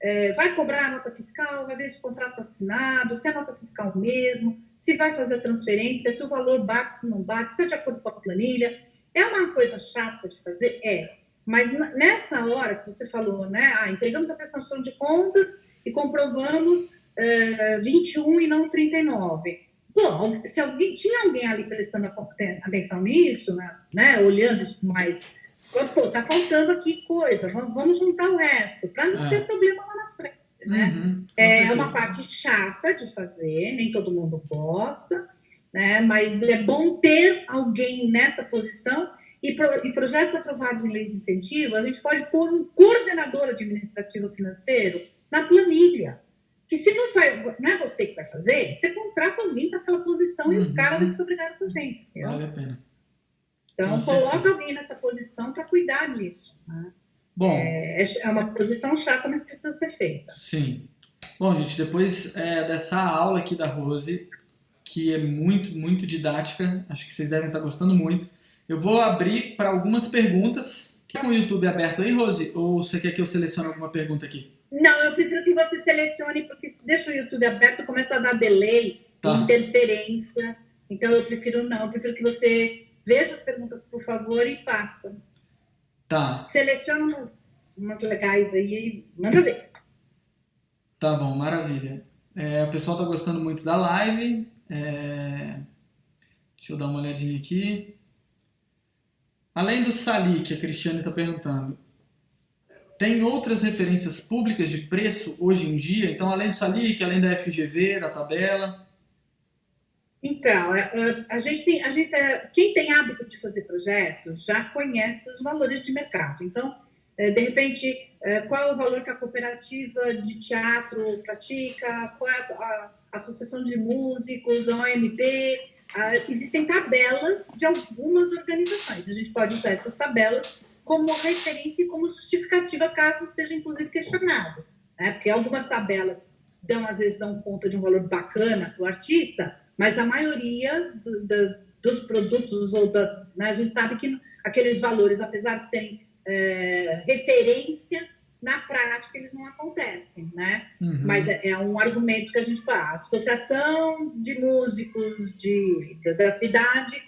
É, vai cobrar a nota fiscal, vai ver se o contrato está assinado, se é nota fiscal mesmo, se vai fazer a transferência, se o valor bate, se não bate, se está de acordo com a planilha. É uma coisa chata de fazer? É. Mas nessa hora que você falou, né? Ah, entregamos a prestação de contas e comprovamos é, 21 e não 39. Pô, se alguém tinha alguém ali prestando atenção nisso, né, né olhando isso mais, pô, tá faltando aqui coisa, vamos juntar o resto, para não é. ter problema lá na frente, né? Uhum, é uma parte chata de fazer, nem todo mundo gosta, né? Mas é bom ter alguém nessa posição e, pro, e projetos aprovados em leis de incentivo, a gente pode pôr um coordenador administrativo financeiro na planilha que se não, vai, não é você que vai fazer, você contrata alguém para aquela posição uhum. e o uhum. cara vai ser obrigado a fazer. Entendeu? Vale a pena. Então, Com coloca certeza. alguém nessa posição para cuidar disso. Né? Bom, é, é, é uma posição chata, mas precisa ser feita. Sim. Bom, gente, depois é, dessa aula aqui da Rose, que é muito, muito didática, acho que vocês devem estar gostando muito, eu vou abrir para algumas perguntas. Quer o YouTube aberto aí, Rose? Ou você quer que eu selecione alguma pergunta aqui? Não, eu prefiro que você selecione, porque se deixa o YouTube aberto, começa a dar delay, tá. interferência. Então eu prefiro não, eu prefiro que você veja as perguntas, por favor, e faça. Tá. Seleciona umas, umas legais aí e manda ver. Tá bom, maravilha. É, o pessoal tá gostando muito da live. É... Deixa eu dar uma olhadinha aqui. Além do Sali, que a Cristiane está perguntando, tem outras referências públicas de preço hoje em dia? Então, além do Salic, além da FGV, da tabela? Então, é, é, a gente tem, a gente é, quem tem hábito de fazer projetos já conhece os valores de mercado. Então, de repente, qual é o valor que a cooperativa de teatro pratica? Qual é a, associação de músicos, a OMP? Existem tabelas de algumas organizações. A gente pode usar essas tabelas como referência e como justificativa, caso seja inclusive questionado. Né? Porque algumas tabelas dão, às vezes, dão conta de um valor bacana para o artista, mas a maioria do, do, dos produtos, ou da, né, a gente sabe que aqueles valores, apesar de serem é, referência, na prática eles não acontecem, né? Uhum. Mas é, é, um argumento que a gente fala. A Associação de Músicos de, da, cidade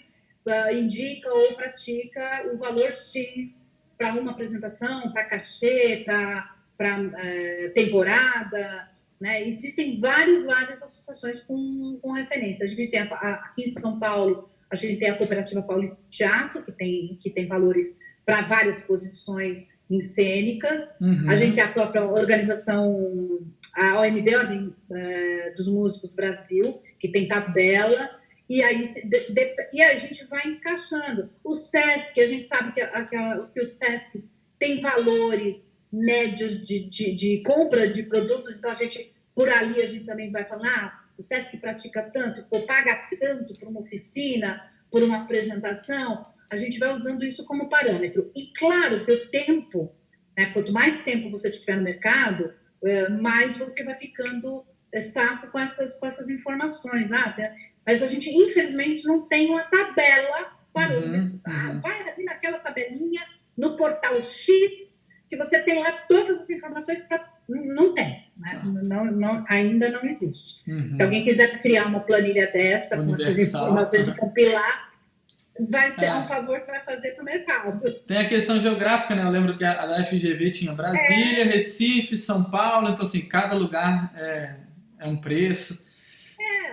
uh, indica ou pratica o valor X para uma apresentação, para cachê, para uh, temporada, né? Existem várias, várias associações com, com referência. A gente tem, a, aqui em São Paulo, a gente tem a Cooperativa Paulista de Teatro, que tem, que tem valores para várias posições em cênicas. Uhum. A gente tem a própria organização, a OMB, Ordem uh, dos Músicos do Brasil, que tem tabela. E aí de, de, e a gente vai encaixando. O SESC, a gente sabe que, que, que os SESCs têm valores médios de, de, de, compra de produtos, então a gente, por ali, a gente também vai falar, ah, o SESC pratica tanto, ou paga tanto por uma oficina, por uma apresentação, a gente vai usando isso como parâmetro. E claro que o tempo, né, quanto mais tempo você tiver no mercado, é, mais você vai ficando é, safo com essas, com essas informações. Ah? Mas a gente, infelizmente, não tem uma tabela parâmetro. Uhum, tá? uhum. Vai ali naquela tabelinha, no portal X, que você tem lá todas as informações para. Não tem, né? Tá. não, não, ainda não existe. Uhum. Se alguém quiser criar uma planilha dessa, Universal, com essas informações, e compilar, vai ser é. um favor que vai fazer para o mercado. Tem a questão geográfica, né? Eu lembro que a da FGV tinha Brasília, é. Recife, São Paulo, então assim, cada lugar é, é um preço.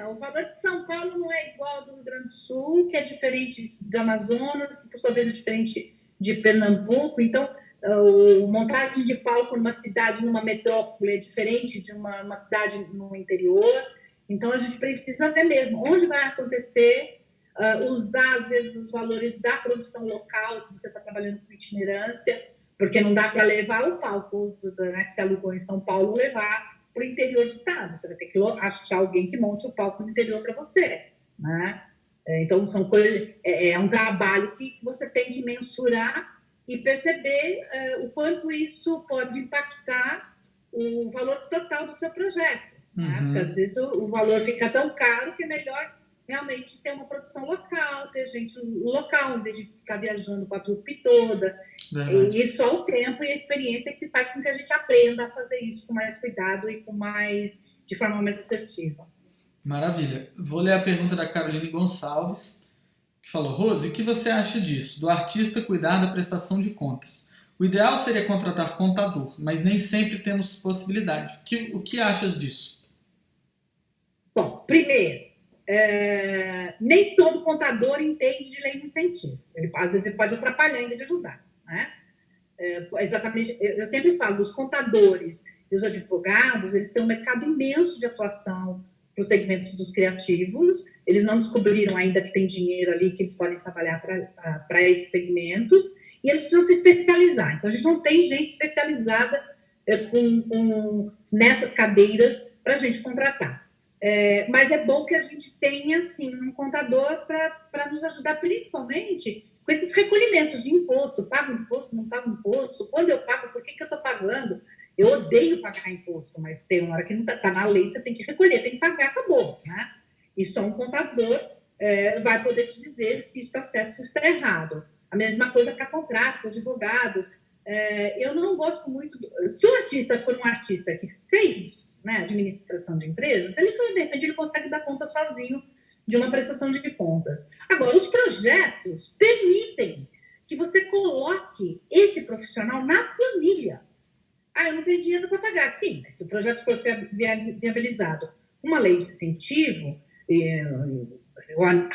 É, o valor de São Paulo não é igual ao do Rio Grande do Sul, que é diferente de Amazonas, por sua vez é diferente de Pernambuco, então o montagem de palco numa cidade, numa metrópole é diferente de uma, uma cidade no interior, então a gente precisa ver mesmo onde vai acontecer uh, usar, às vezes, os valores da produção local, se você está trabalhando com itinerância, porque não dá para levar o palco né, que se alugou em São Paulo, levar para o interior do estado. Você vai ter que achar alguém que monte o palco no interior para você. Né? É, então, são coisas, é, é, um trabalho que você tem que mensurar e perceber uh, o quanto isso pode impactar o valor total do seu projeto. Né? Uhum. Porque às vezes o, o valor fica tão caro que é melhor realmente ter uma produção local, ter gente local, em vez de ficar viajando com a trupe toda. Verdade. E só o tempo e a experiência que faz com que a gente aprenda a fazer isso com mais cuidado e com mais de forma mais assertiva. Maravilha. Vou ler a pergunta da Caroline Gonçalves, que falou: Rose, o que você acha disso? Do artista cuidar da prestação de contas. O ideal seria contratar contador, mas nem sempre temos possibilidade. O que, o que achas disso? Bom, primeiro, é, nem todo contador entende de lei de incentivo. Ele, às vezes ele pode atrapalhar ainda de ajudar. Né? É, exatamente, eu, eu, sempre falo, os contadores e os advogados, eles têm um mercado imenso de atuação para os segmentos dos criativos, eles não descobriram ainda que tem dinheiro ali que eles podem trabalhar para esses segmentos, e eles precisam se especializar. Então, a gente não tem gente especializada é, com, com, nessas cadeiras para a gente contratar. É, mas é bom que a gente tenha, sim, um contador para nos ajudar, principalmente com esses recolhimentos de imposto. Pago imposto, não pago imposto? Quando eu pago, por que, que eu estou pagando? Eu odeio pagar imposto, mas tem uma hora que não está tá na lei, você tem que recolher, tem que pagar, acabou. Né? E só um contador é, vai poder te dizer se está certo, se está errado. A mesma coisa para contratos, advogados. É, eu não gosto muito. Do... Se o artista for um artista que fez né, administração de empresas, ele, de repente, ele consegue dar conta sozinho de uma prestação de contas. Agora, os projetos permitem que você coloque esse profissional na planilha. Ah, eu não tenho dinheiro para pagar. Sim, mas se o projeto for viabilizado uma lei de incentivo, eh,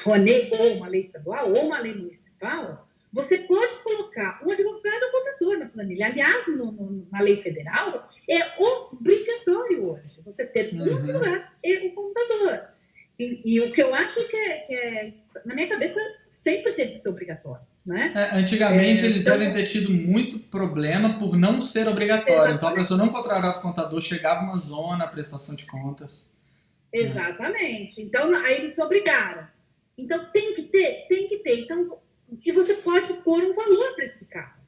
Rouanet, ou uma lei estadual, ou uma lei municipal, você pode colocar um advogado ou contador na planilha. Aliás, no, no, na lei federal, é obrigatório hoje você ter uhum. um advogado e um contador. E, e, o que eu acho que é, que é, na minha cabeça, sempre teve que ser obrigatório. Né? É, antigamente, é, eles então, devem ter tido muito problema por não ser obrigatório. Exatamente. Então, a pessoa não contratava contador, chegava uma zona, a prestação de contas. Exatamente. Então, aí eles obrigaram. Então, tem que ter? Tem que ter. Então, que você pode pôr um valor para esse carro.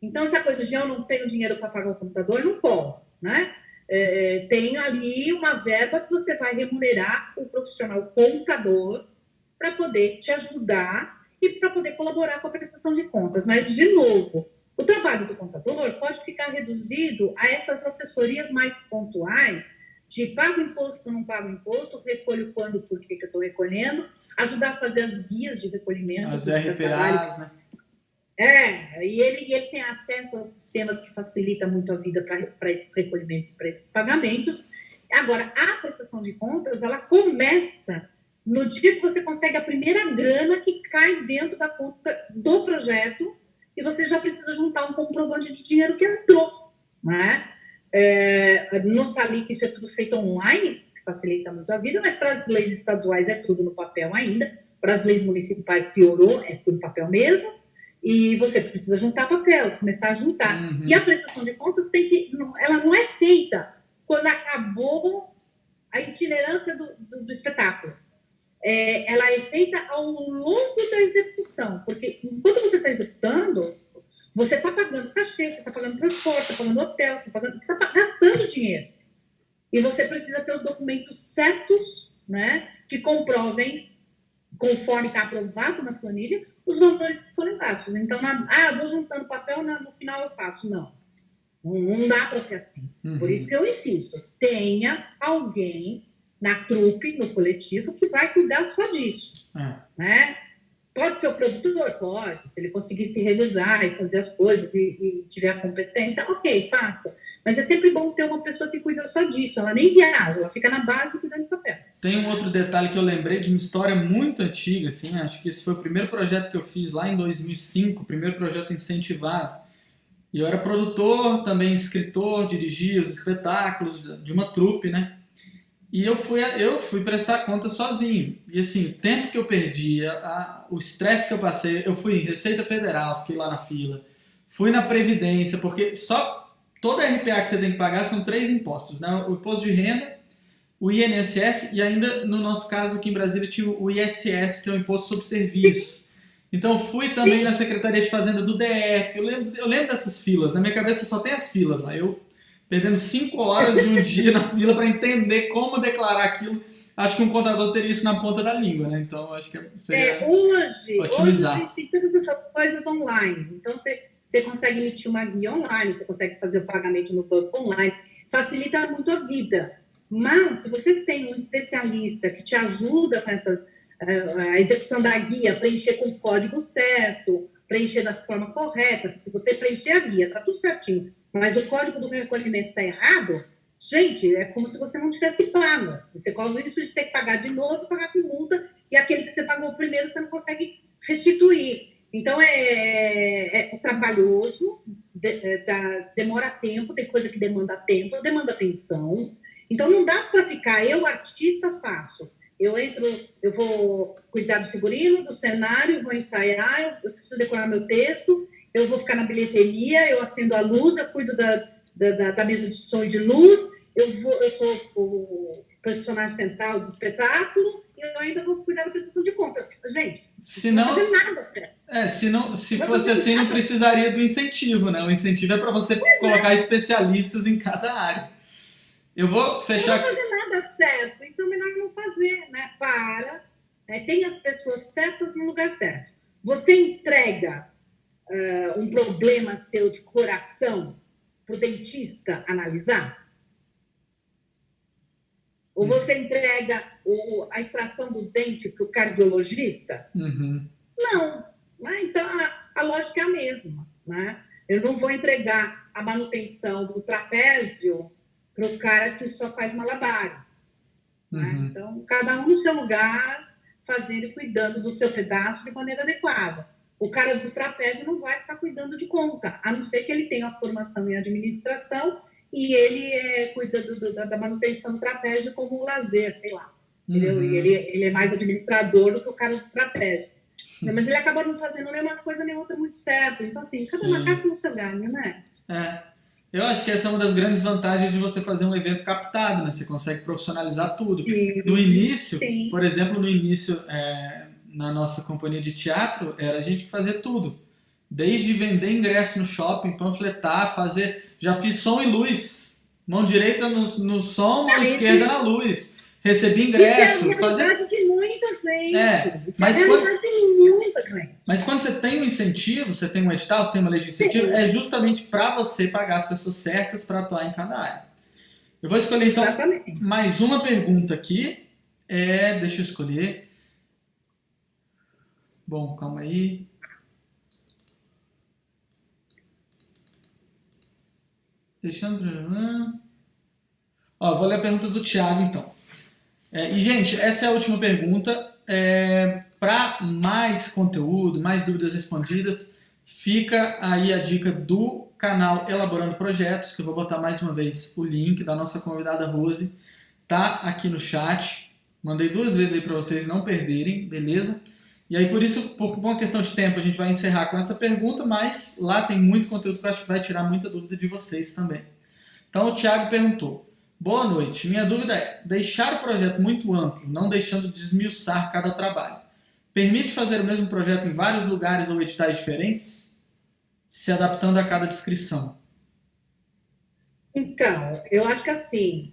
Então, essa coisa de eu não tenho dinheiro para pagar o computador, não cola, né? é, tem ali uma verba que você vai remunerar o profissional contador para poder te ajudar e para poder colaborar com a prestação de contas. Mas, de novo, o trabalho do contador pode ficar reduzido a essas assessorias mais pontuais de pago imposto não pago imposto, recolho quando, por que eu estou recolhendo, ajudar a fazer as guias de recolhimento. As RPAs, né? É, e ele, ele tem acesso aos sistemas que facilita muito a vida para esses recolhimentos, para esses pagamentos. Agora, a prestação de contas, ela começa no dia que você consegue a primeira grana que cai dentro da conta do projeto e você já precisa juntar um comprovante de dinheiro que entrou, né? É, no Salic isso é tudo feito online, que facilita muito a vida, mas para as leis estaduais é tudo no papel ainda, para as leis municipais piorou, é tudo papel mesmo, e você precisa juntar papel, começar a juntar. Uhum. E a prestação de contas tem que, ela não é feita quando acabou a itinerância do, do, do espetáculo. É, ela é feita ao longo da execução, porque enquanto você está executando, você está pagando cachê, você está pagando transporte, está pagando hotel, você está está gastando dinheiro. E você precisa ter os documentos certos, né, que comprovem, conforme está aprovado na planilha, os valores que foram gastos. Então, na, ah, vou juntando papel, na, no final eu faço. Não. Não, dá para ser assim. Uhum. Por isso que eu insisto: tenha alguém na trupe, no coletivo, que vai cuidar só disso. É. Né? Pode ser o produtor? Pode. Se ele conseguir se revisar e fazer as coisas e, e, tiver a competência, ok, faça. Mas é sempre bom ter uma pessoa que cuida só disso. Ela nem viaja, ela fica na base cuidando de papel. Tem um outro detalhe que eu lembrei de uma história muito antiga, assim, acho que esse foi o primeiro projeto que eu fiz lá em 2005, o primeiro projeto incentivado. E eu era produtor, também escritor, dirigia os espetáculos de uma trupe, né? E eu fui, eu fui prestar conta sozinho. E assim, o tempo que eu perdi, a, a, o estresse que eu passei, eu fui em Receita Federal, fiquei lá na fila. Fui na Previdência, porque só toda RPA que você tem que pagar são três impostos, né? O imposto de renda, o INSS e ainda, no nosso caso aqui em Brasília, tinha o ISS, que é o Imposto sobre Serviço. Então fui também na Secretaria de Fazenda do DF. Eu lembro, eu lembro dessas filas. Na minha cabeça só tem as filas lá. Eu perdendo cinco horas de um dia na fila para entender como declarar aquilo. Acho que um contador teria isso na ponta da língua, né? Então, acho que seria é, hoje, otimizar. hoje tem todas essas coisas online. Então, você, você consegue emitir uma guia online, você consegue fazer o pagamento no banco online. Facilita muito a vida. Mas, se você tem um especialista que te ajuda com essas, eh, a execução da guia, preencher com o código certo, preencher da forma correta, se você preencher a guia, tá tudo certinho, mas o código do recolhimento está errado, gente, é como se você não tivesse pago. Você corre o risco de ter que pagar de novo, pagar com multa, e aquele que você pagou primeiro você não consegue restituir. Então é trabalhoso, de, é, dá, demora tempo, tem coisa que demanda tempo, demanda atenção. Então não dá para ficar, eu artista faço. Eu entro, eu vou cuidar do figurino, do cenário, vou ensaiar, eu preciso decorar meu texto, eu vou ficar na bilheteria, eu acendo a luz, eu cuido da, da, da mesa de som de luz, eu, vou, eu sou o personagem central do espetáculo eu ainda vou cuidar da prestação de contas. Gente, se não, não nada certo. É, se, não, se não fosse assim, nada. não precisaria do incentivo, né? O incentivo é para você pois é. colocar é. especialistas em cada área. Eu vou fechar. Não fazer nada certo, então melhor não fazer, né? Para. Né? Tem as pessoas certas no lugar certo. Você entrega uh, um problema seu de coração para o dentista analisar? Ou você entrega o, a extração do dente para o cardiologista? Uhum. Não. Né? Então, a, a, lógica é a mesma. Né? Eu não vou entregar a manutenção do trapézio para o cara que só faz malabares. Né? Uhum. Né? Então, cada um no seu lugar, fazendo e cuidando do seu pedaço de maneira adequada. O cara do trapézio não vai ficar cuidando de conta, a não ser que ele tenha a formação em administração e ele é, cuida do, do, da manutenção do trapézio como um lazer, sei lá. Uhum. E ele, ele é mais administrador do que o cara do trapézio. Uhum. Mas ele acaba não fazendo nenhuma coisa nem outra muito certo. Então, assim, cada Sim. macaco no seu galho, né? É. Eu acho que essa é uma das grandes vantagens de você fazer um evento captado, né? Você consegue profissionalizar tudo. Sim. No início, Sim. por exemplo, no início, é, na nossa companhia de teatro era a gente que fazia tudo. Desde vender ingresso no shopping, panfletar, fazer. Já fiz som e luz Mão direita no, no som, mão esquerda na luz. Recebi ingresso. Isso é a fazer... de muita gente. É, mas, é quando... de muita gente. mas quando você tem um incentivo, você tem um edital, você tem uma lei de incentivo, Sim. é justamente para você pagar as pessoas certas para atuar em cada área. Eu vou escolher então Exatamente. mais uma pergunta aqui. É, deixa eu escolher. Bom, calma aí. Deixando. Ó, vou ler a pergunta do Thiago então. É, e, gente, essa é a última pergunta. É, Para mais conteúdo, mais dúvidas respondidas, fica aí a dica do canal Elaborando Projetos, que eu vou botar mais uma vez o link da nossa convidada Rose. Tá aqui no chat. Mandei duas vezes aí para vocês não perderem, beleza? E aí, por isso, por uma questão de tempo, a gente vai encerrar com essa pergunta, mas lá tem muito conteúdo que eu acho que vai tirar muita dúvida de vocês também. Então, o Thiago perguntou: Boa noite. Minha dúvida é: deixar o projeto muito amplo, não deixando desmiuçar cada trabalho, permite fazer o mesmo projeto em vários lugares ou editais diferentes? Se adaptando a cada descrição. Então, eu acho que assim,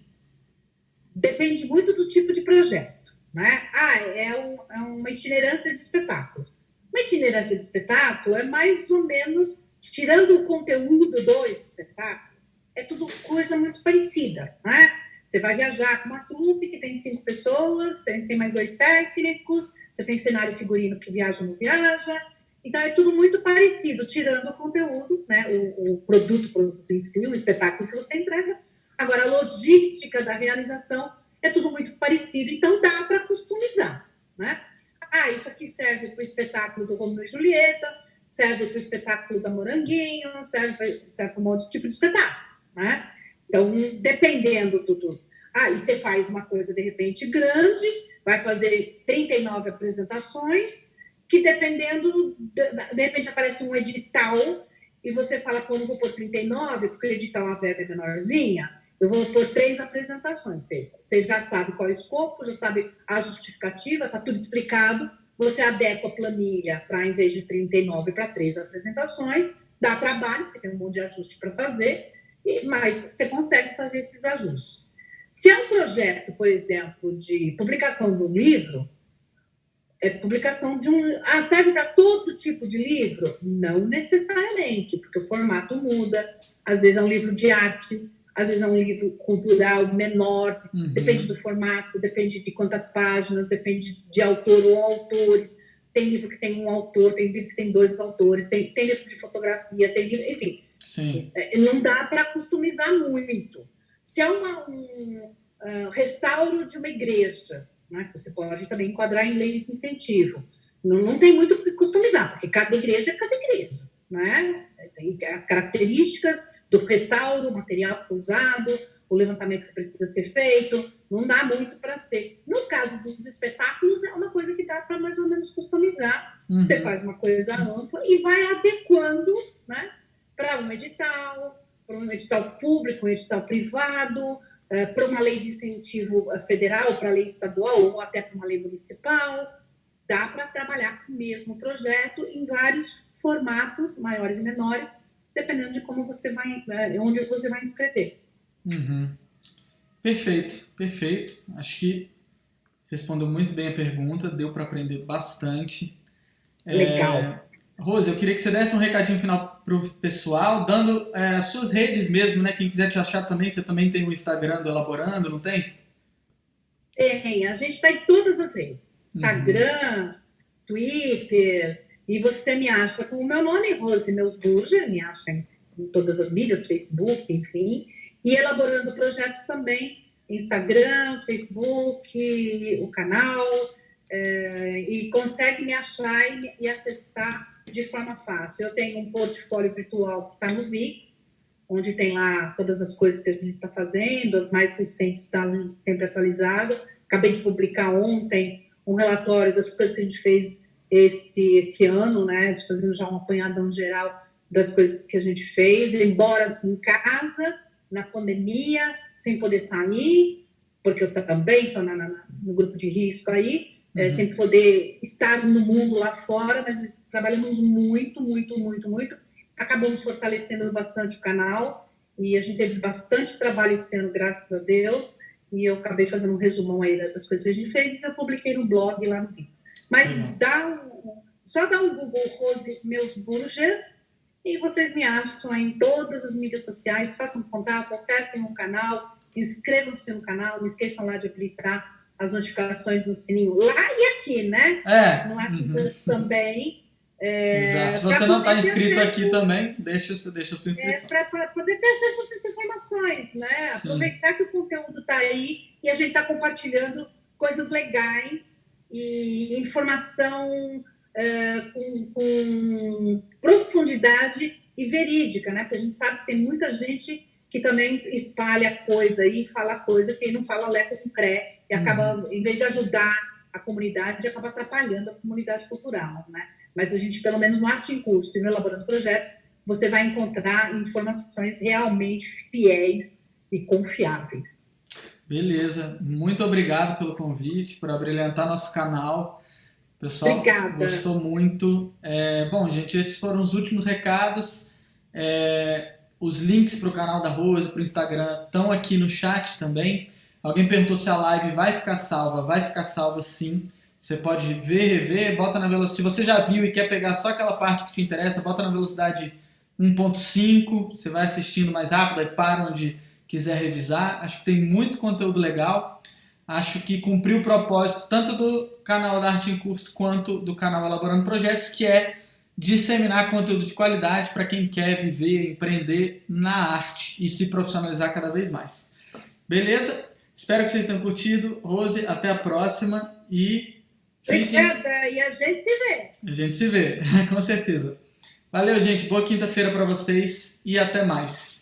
depende muito do tipo de projeto. Né? Ah, é, um, é uma itinerância de espetáculo. Uma itinerância de espetáculo é mais ou menos, tirando o conteúdo do espetáculo, é tudo coisa muito parecida. Né? Você vai viajar com uma trupe que tem cinco pessoas, tem, mais dois técnicos, você tem cenário figurino que viaja ou não viaja. Então é tudo muito parecido, tirando o conteúdo, né? o, o produto, produto em si, o espetáculo que você entrega. Agora, a logística da realização é tudo muito parecido, então dá para customizar, né? Ah, isso aqui serve para o espetáculo do Romeo e Julieta, serve para o espetáculo da Moranguinho, serve, serve para um outro tipo de espetáculo, né? Então, dependendo do, do... Ah, e você faz uma coisa, de repente, grande, vai fazer 39 apresentações, que dependendo, de, repente aparece um edital e você fala, pô, não vou pôr 39, porque o edital é uma verba menorzinha, eu vou pôr três apresentações. Vocês já sabem qual é o escopo, já sabem a justificativa, está tudo explicado. Você adequa a planilha para, em vez de 39, para três apresentações. Dá trabalho, porque tem um monte de ajuste para fazer, mas você consegue fazer esses ajustes. Se é um projeto, por exemplo, de publicação de um livro, é publicação de um. Ah, serve para todo tipo de livro? Não necessariamente, porque o formato muda. Às vezes é um livro de arte, às vezes é um livro cultural menor, uhum. depende do formato, depende de quantas páginas, depende de autor ou autores. Tem livro que tem um autor, tem livro que tem dois autores, tem, tem livro de fotografia, tem livro, enfim. Sim. É, não dá para customizar muito. Se é uma, um uh, restauro de uma igreja, né, você pode também enquadrar em leis de incentivo. Não, não tem muito o que customizar, porque cada igreja é cada igreja. Né? Tem as características do restauro, o material que foi usado, o levantamento que precisa ser feito, não dá muito para ser. No caso dos espetáculos, é uma coisa que dá para mais ou menos customizar. Uhum. Você faz uma coisa ampla e vai adequando né, para um edital, para um edital público, um edital privado, Uh, para uma lei de incentivo eh, federal, para a lei estadual ou até para uma lei municipal. Dá para trabalhar com o mesmo projeto em vários formatos, maiores e menores, dependendo de como você vai, né, onde você vai inscrever. Uhum. Perfeito, perfeito. Acho que respondeu muito bem a pergunta, deu para aprender bastante. Legal. É, Rose, eu queria que você desse um recadinho final para o pessoal, dando é, as suas redes mesmo, né? Quem quiser te achar também, você também tem o Instagram do Elaborando, não tem? Tem, a gente está em todas as redes. Instagram, uhum. Twitter, e você me acha com o meu nome, Rose Meusburger, me acha em, em todas as mídias, Facebook, enfim. E elaborando projetos também, Instagram, Facebook, o canal. É, e consegue me achar e, e, acessar de forma fácil. Eu tenho um portfólio virtual que está no VIX, onde tem lá todas as coisas que a gente está fazendo, as mais recentes estão tá sempre atualizado. Acabei de publicar ontem um relatório das coisas que a gente fez esse, esse ano, né, de fazendo já um apanhadão geral das coisas que a gente fez, embora em casa, na pandemia, sem poder sair, porque eu também estou no grupo de risco aí, é, uhum. é, sem poder estar no mundo lá fora, mas trabalhamos muito, muito, muito, muito, acabamos fortalecendo bastante o canal E a gente teve bastante trabalho esse ano, graças a Deus. E eu acabei fazendo um resumão aí das coisas que a gente fez e eu publiquei no blog lá no Vix. Mas dá um, só dá um Google Rose Meus Burger e vocês me acham em todas as mídias sociais. Façam contato, acessem o canal, inscrevam-se no canal, não esqueçam lá de habilitar as notificações no sininho lá e aqui, né? É. No Arte uhum. também. É, Exato. Se você não está inscrito aqui também, deixa, deixa a sua inscrição. É, para poder ter acesso a essas informações, né? Sim. Aproveitar que o conteúdo está aí e a gente está compartilhando coisas legais e informação uh, com, com, profundidade e verídica, né? Porque a gente sabe que tem muita gente que também espalha coisa e fala coisa que não fala leco com cré e acaba, uhum. em vez de ajudar a comunidade, acaba atrapalhando a comunidade cultural, né? Mas a gente, pelo menos no Arte em Curso e no Elaborando Projetos, você vai encontrar informações realmente fiéis e confiáveis. Beleza, muito obrigado pelo convite, por abrilhantar nosso canal. Pessoal, Obrigada. gostou muito. É, bom, gente, esses foram os últimos recados. É, os links para o canal da Rose, para o Instagram, estão aqui no chat também. Alguém perguntou se a live vai ficar salva. Vai ficar salva sim. Você pode ver, rever, bota na velocidade. Se você já viu e quer pegar só aquela parte que te interessa, bota na velocidade 1.5. Você vai assistindo mais rápido, aí para onde quiser revisar. Acho que tem muito conteúdo legal. Acho que cumpriu o propósito tanto do canal da Arte em Curso quanto do canal Elaborando Projetos, que é disseminar conteúdo de qualidade para quem quer viver, empreender na arte e se profissionalizar cada vez mais. Beleza? Espero que vocês tenham curtido. Rose, até a próxima e Fiquem... Obrigada, e a gente se vê. A gente se vê, com certeza. Valeu, gente. Boa quinta-feira para vocês e até mais.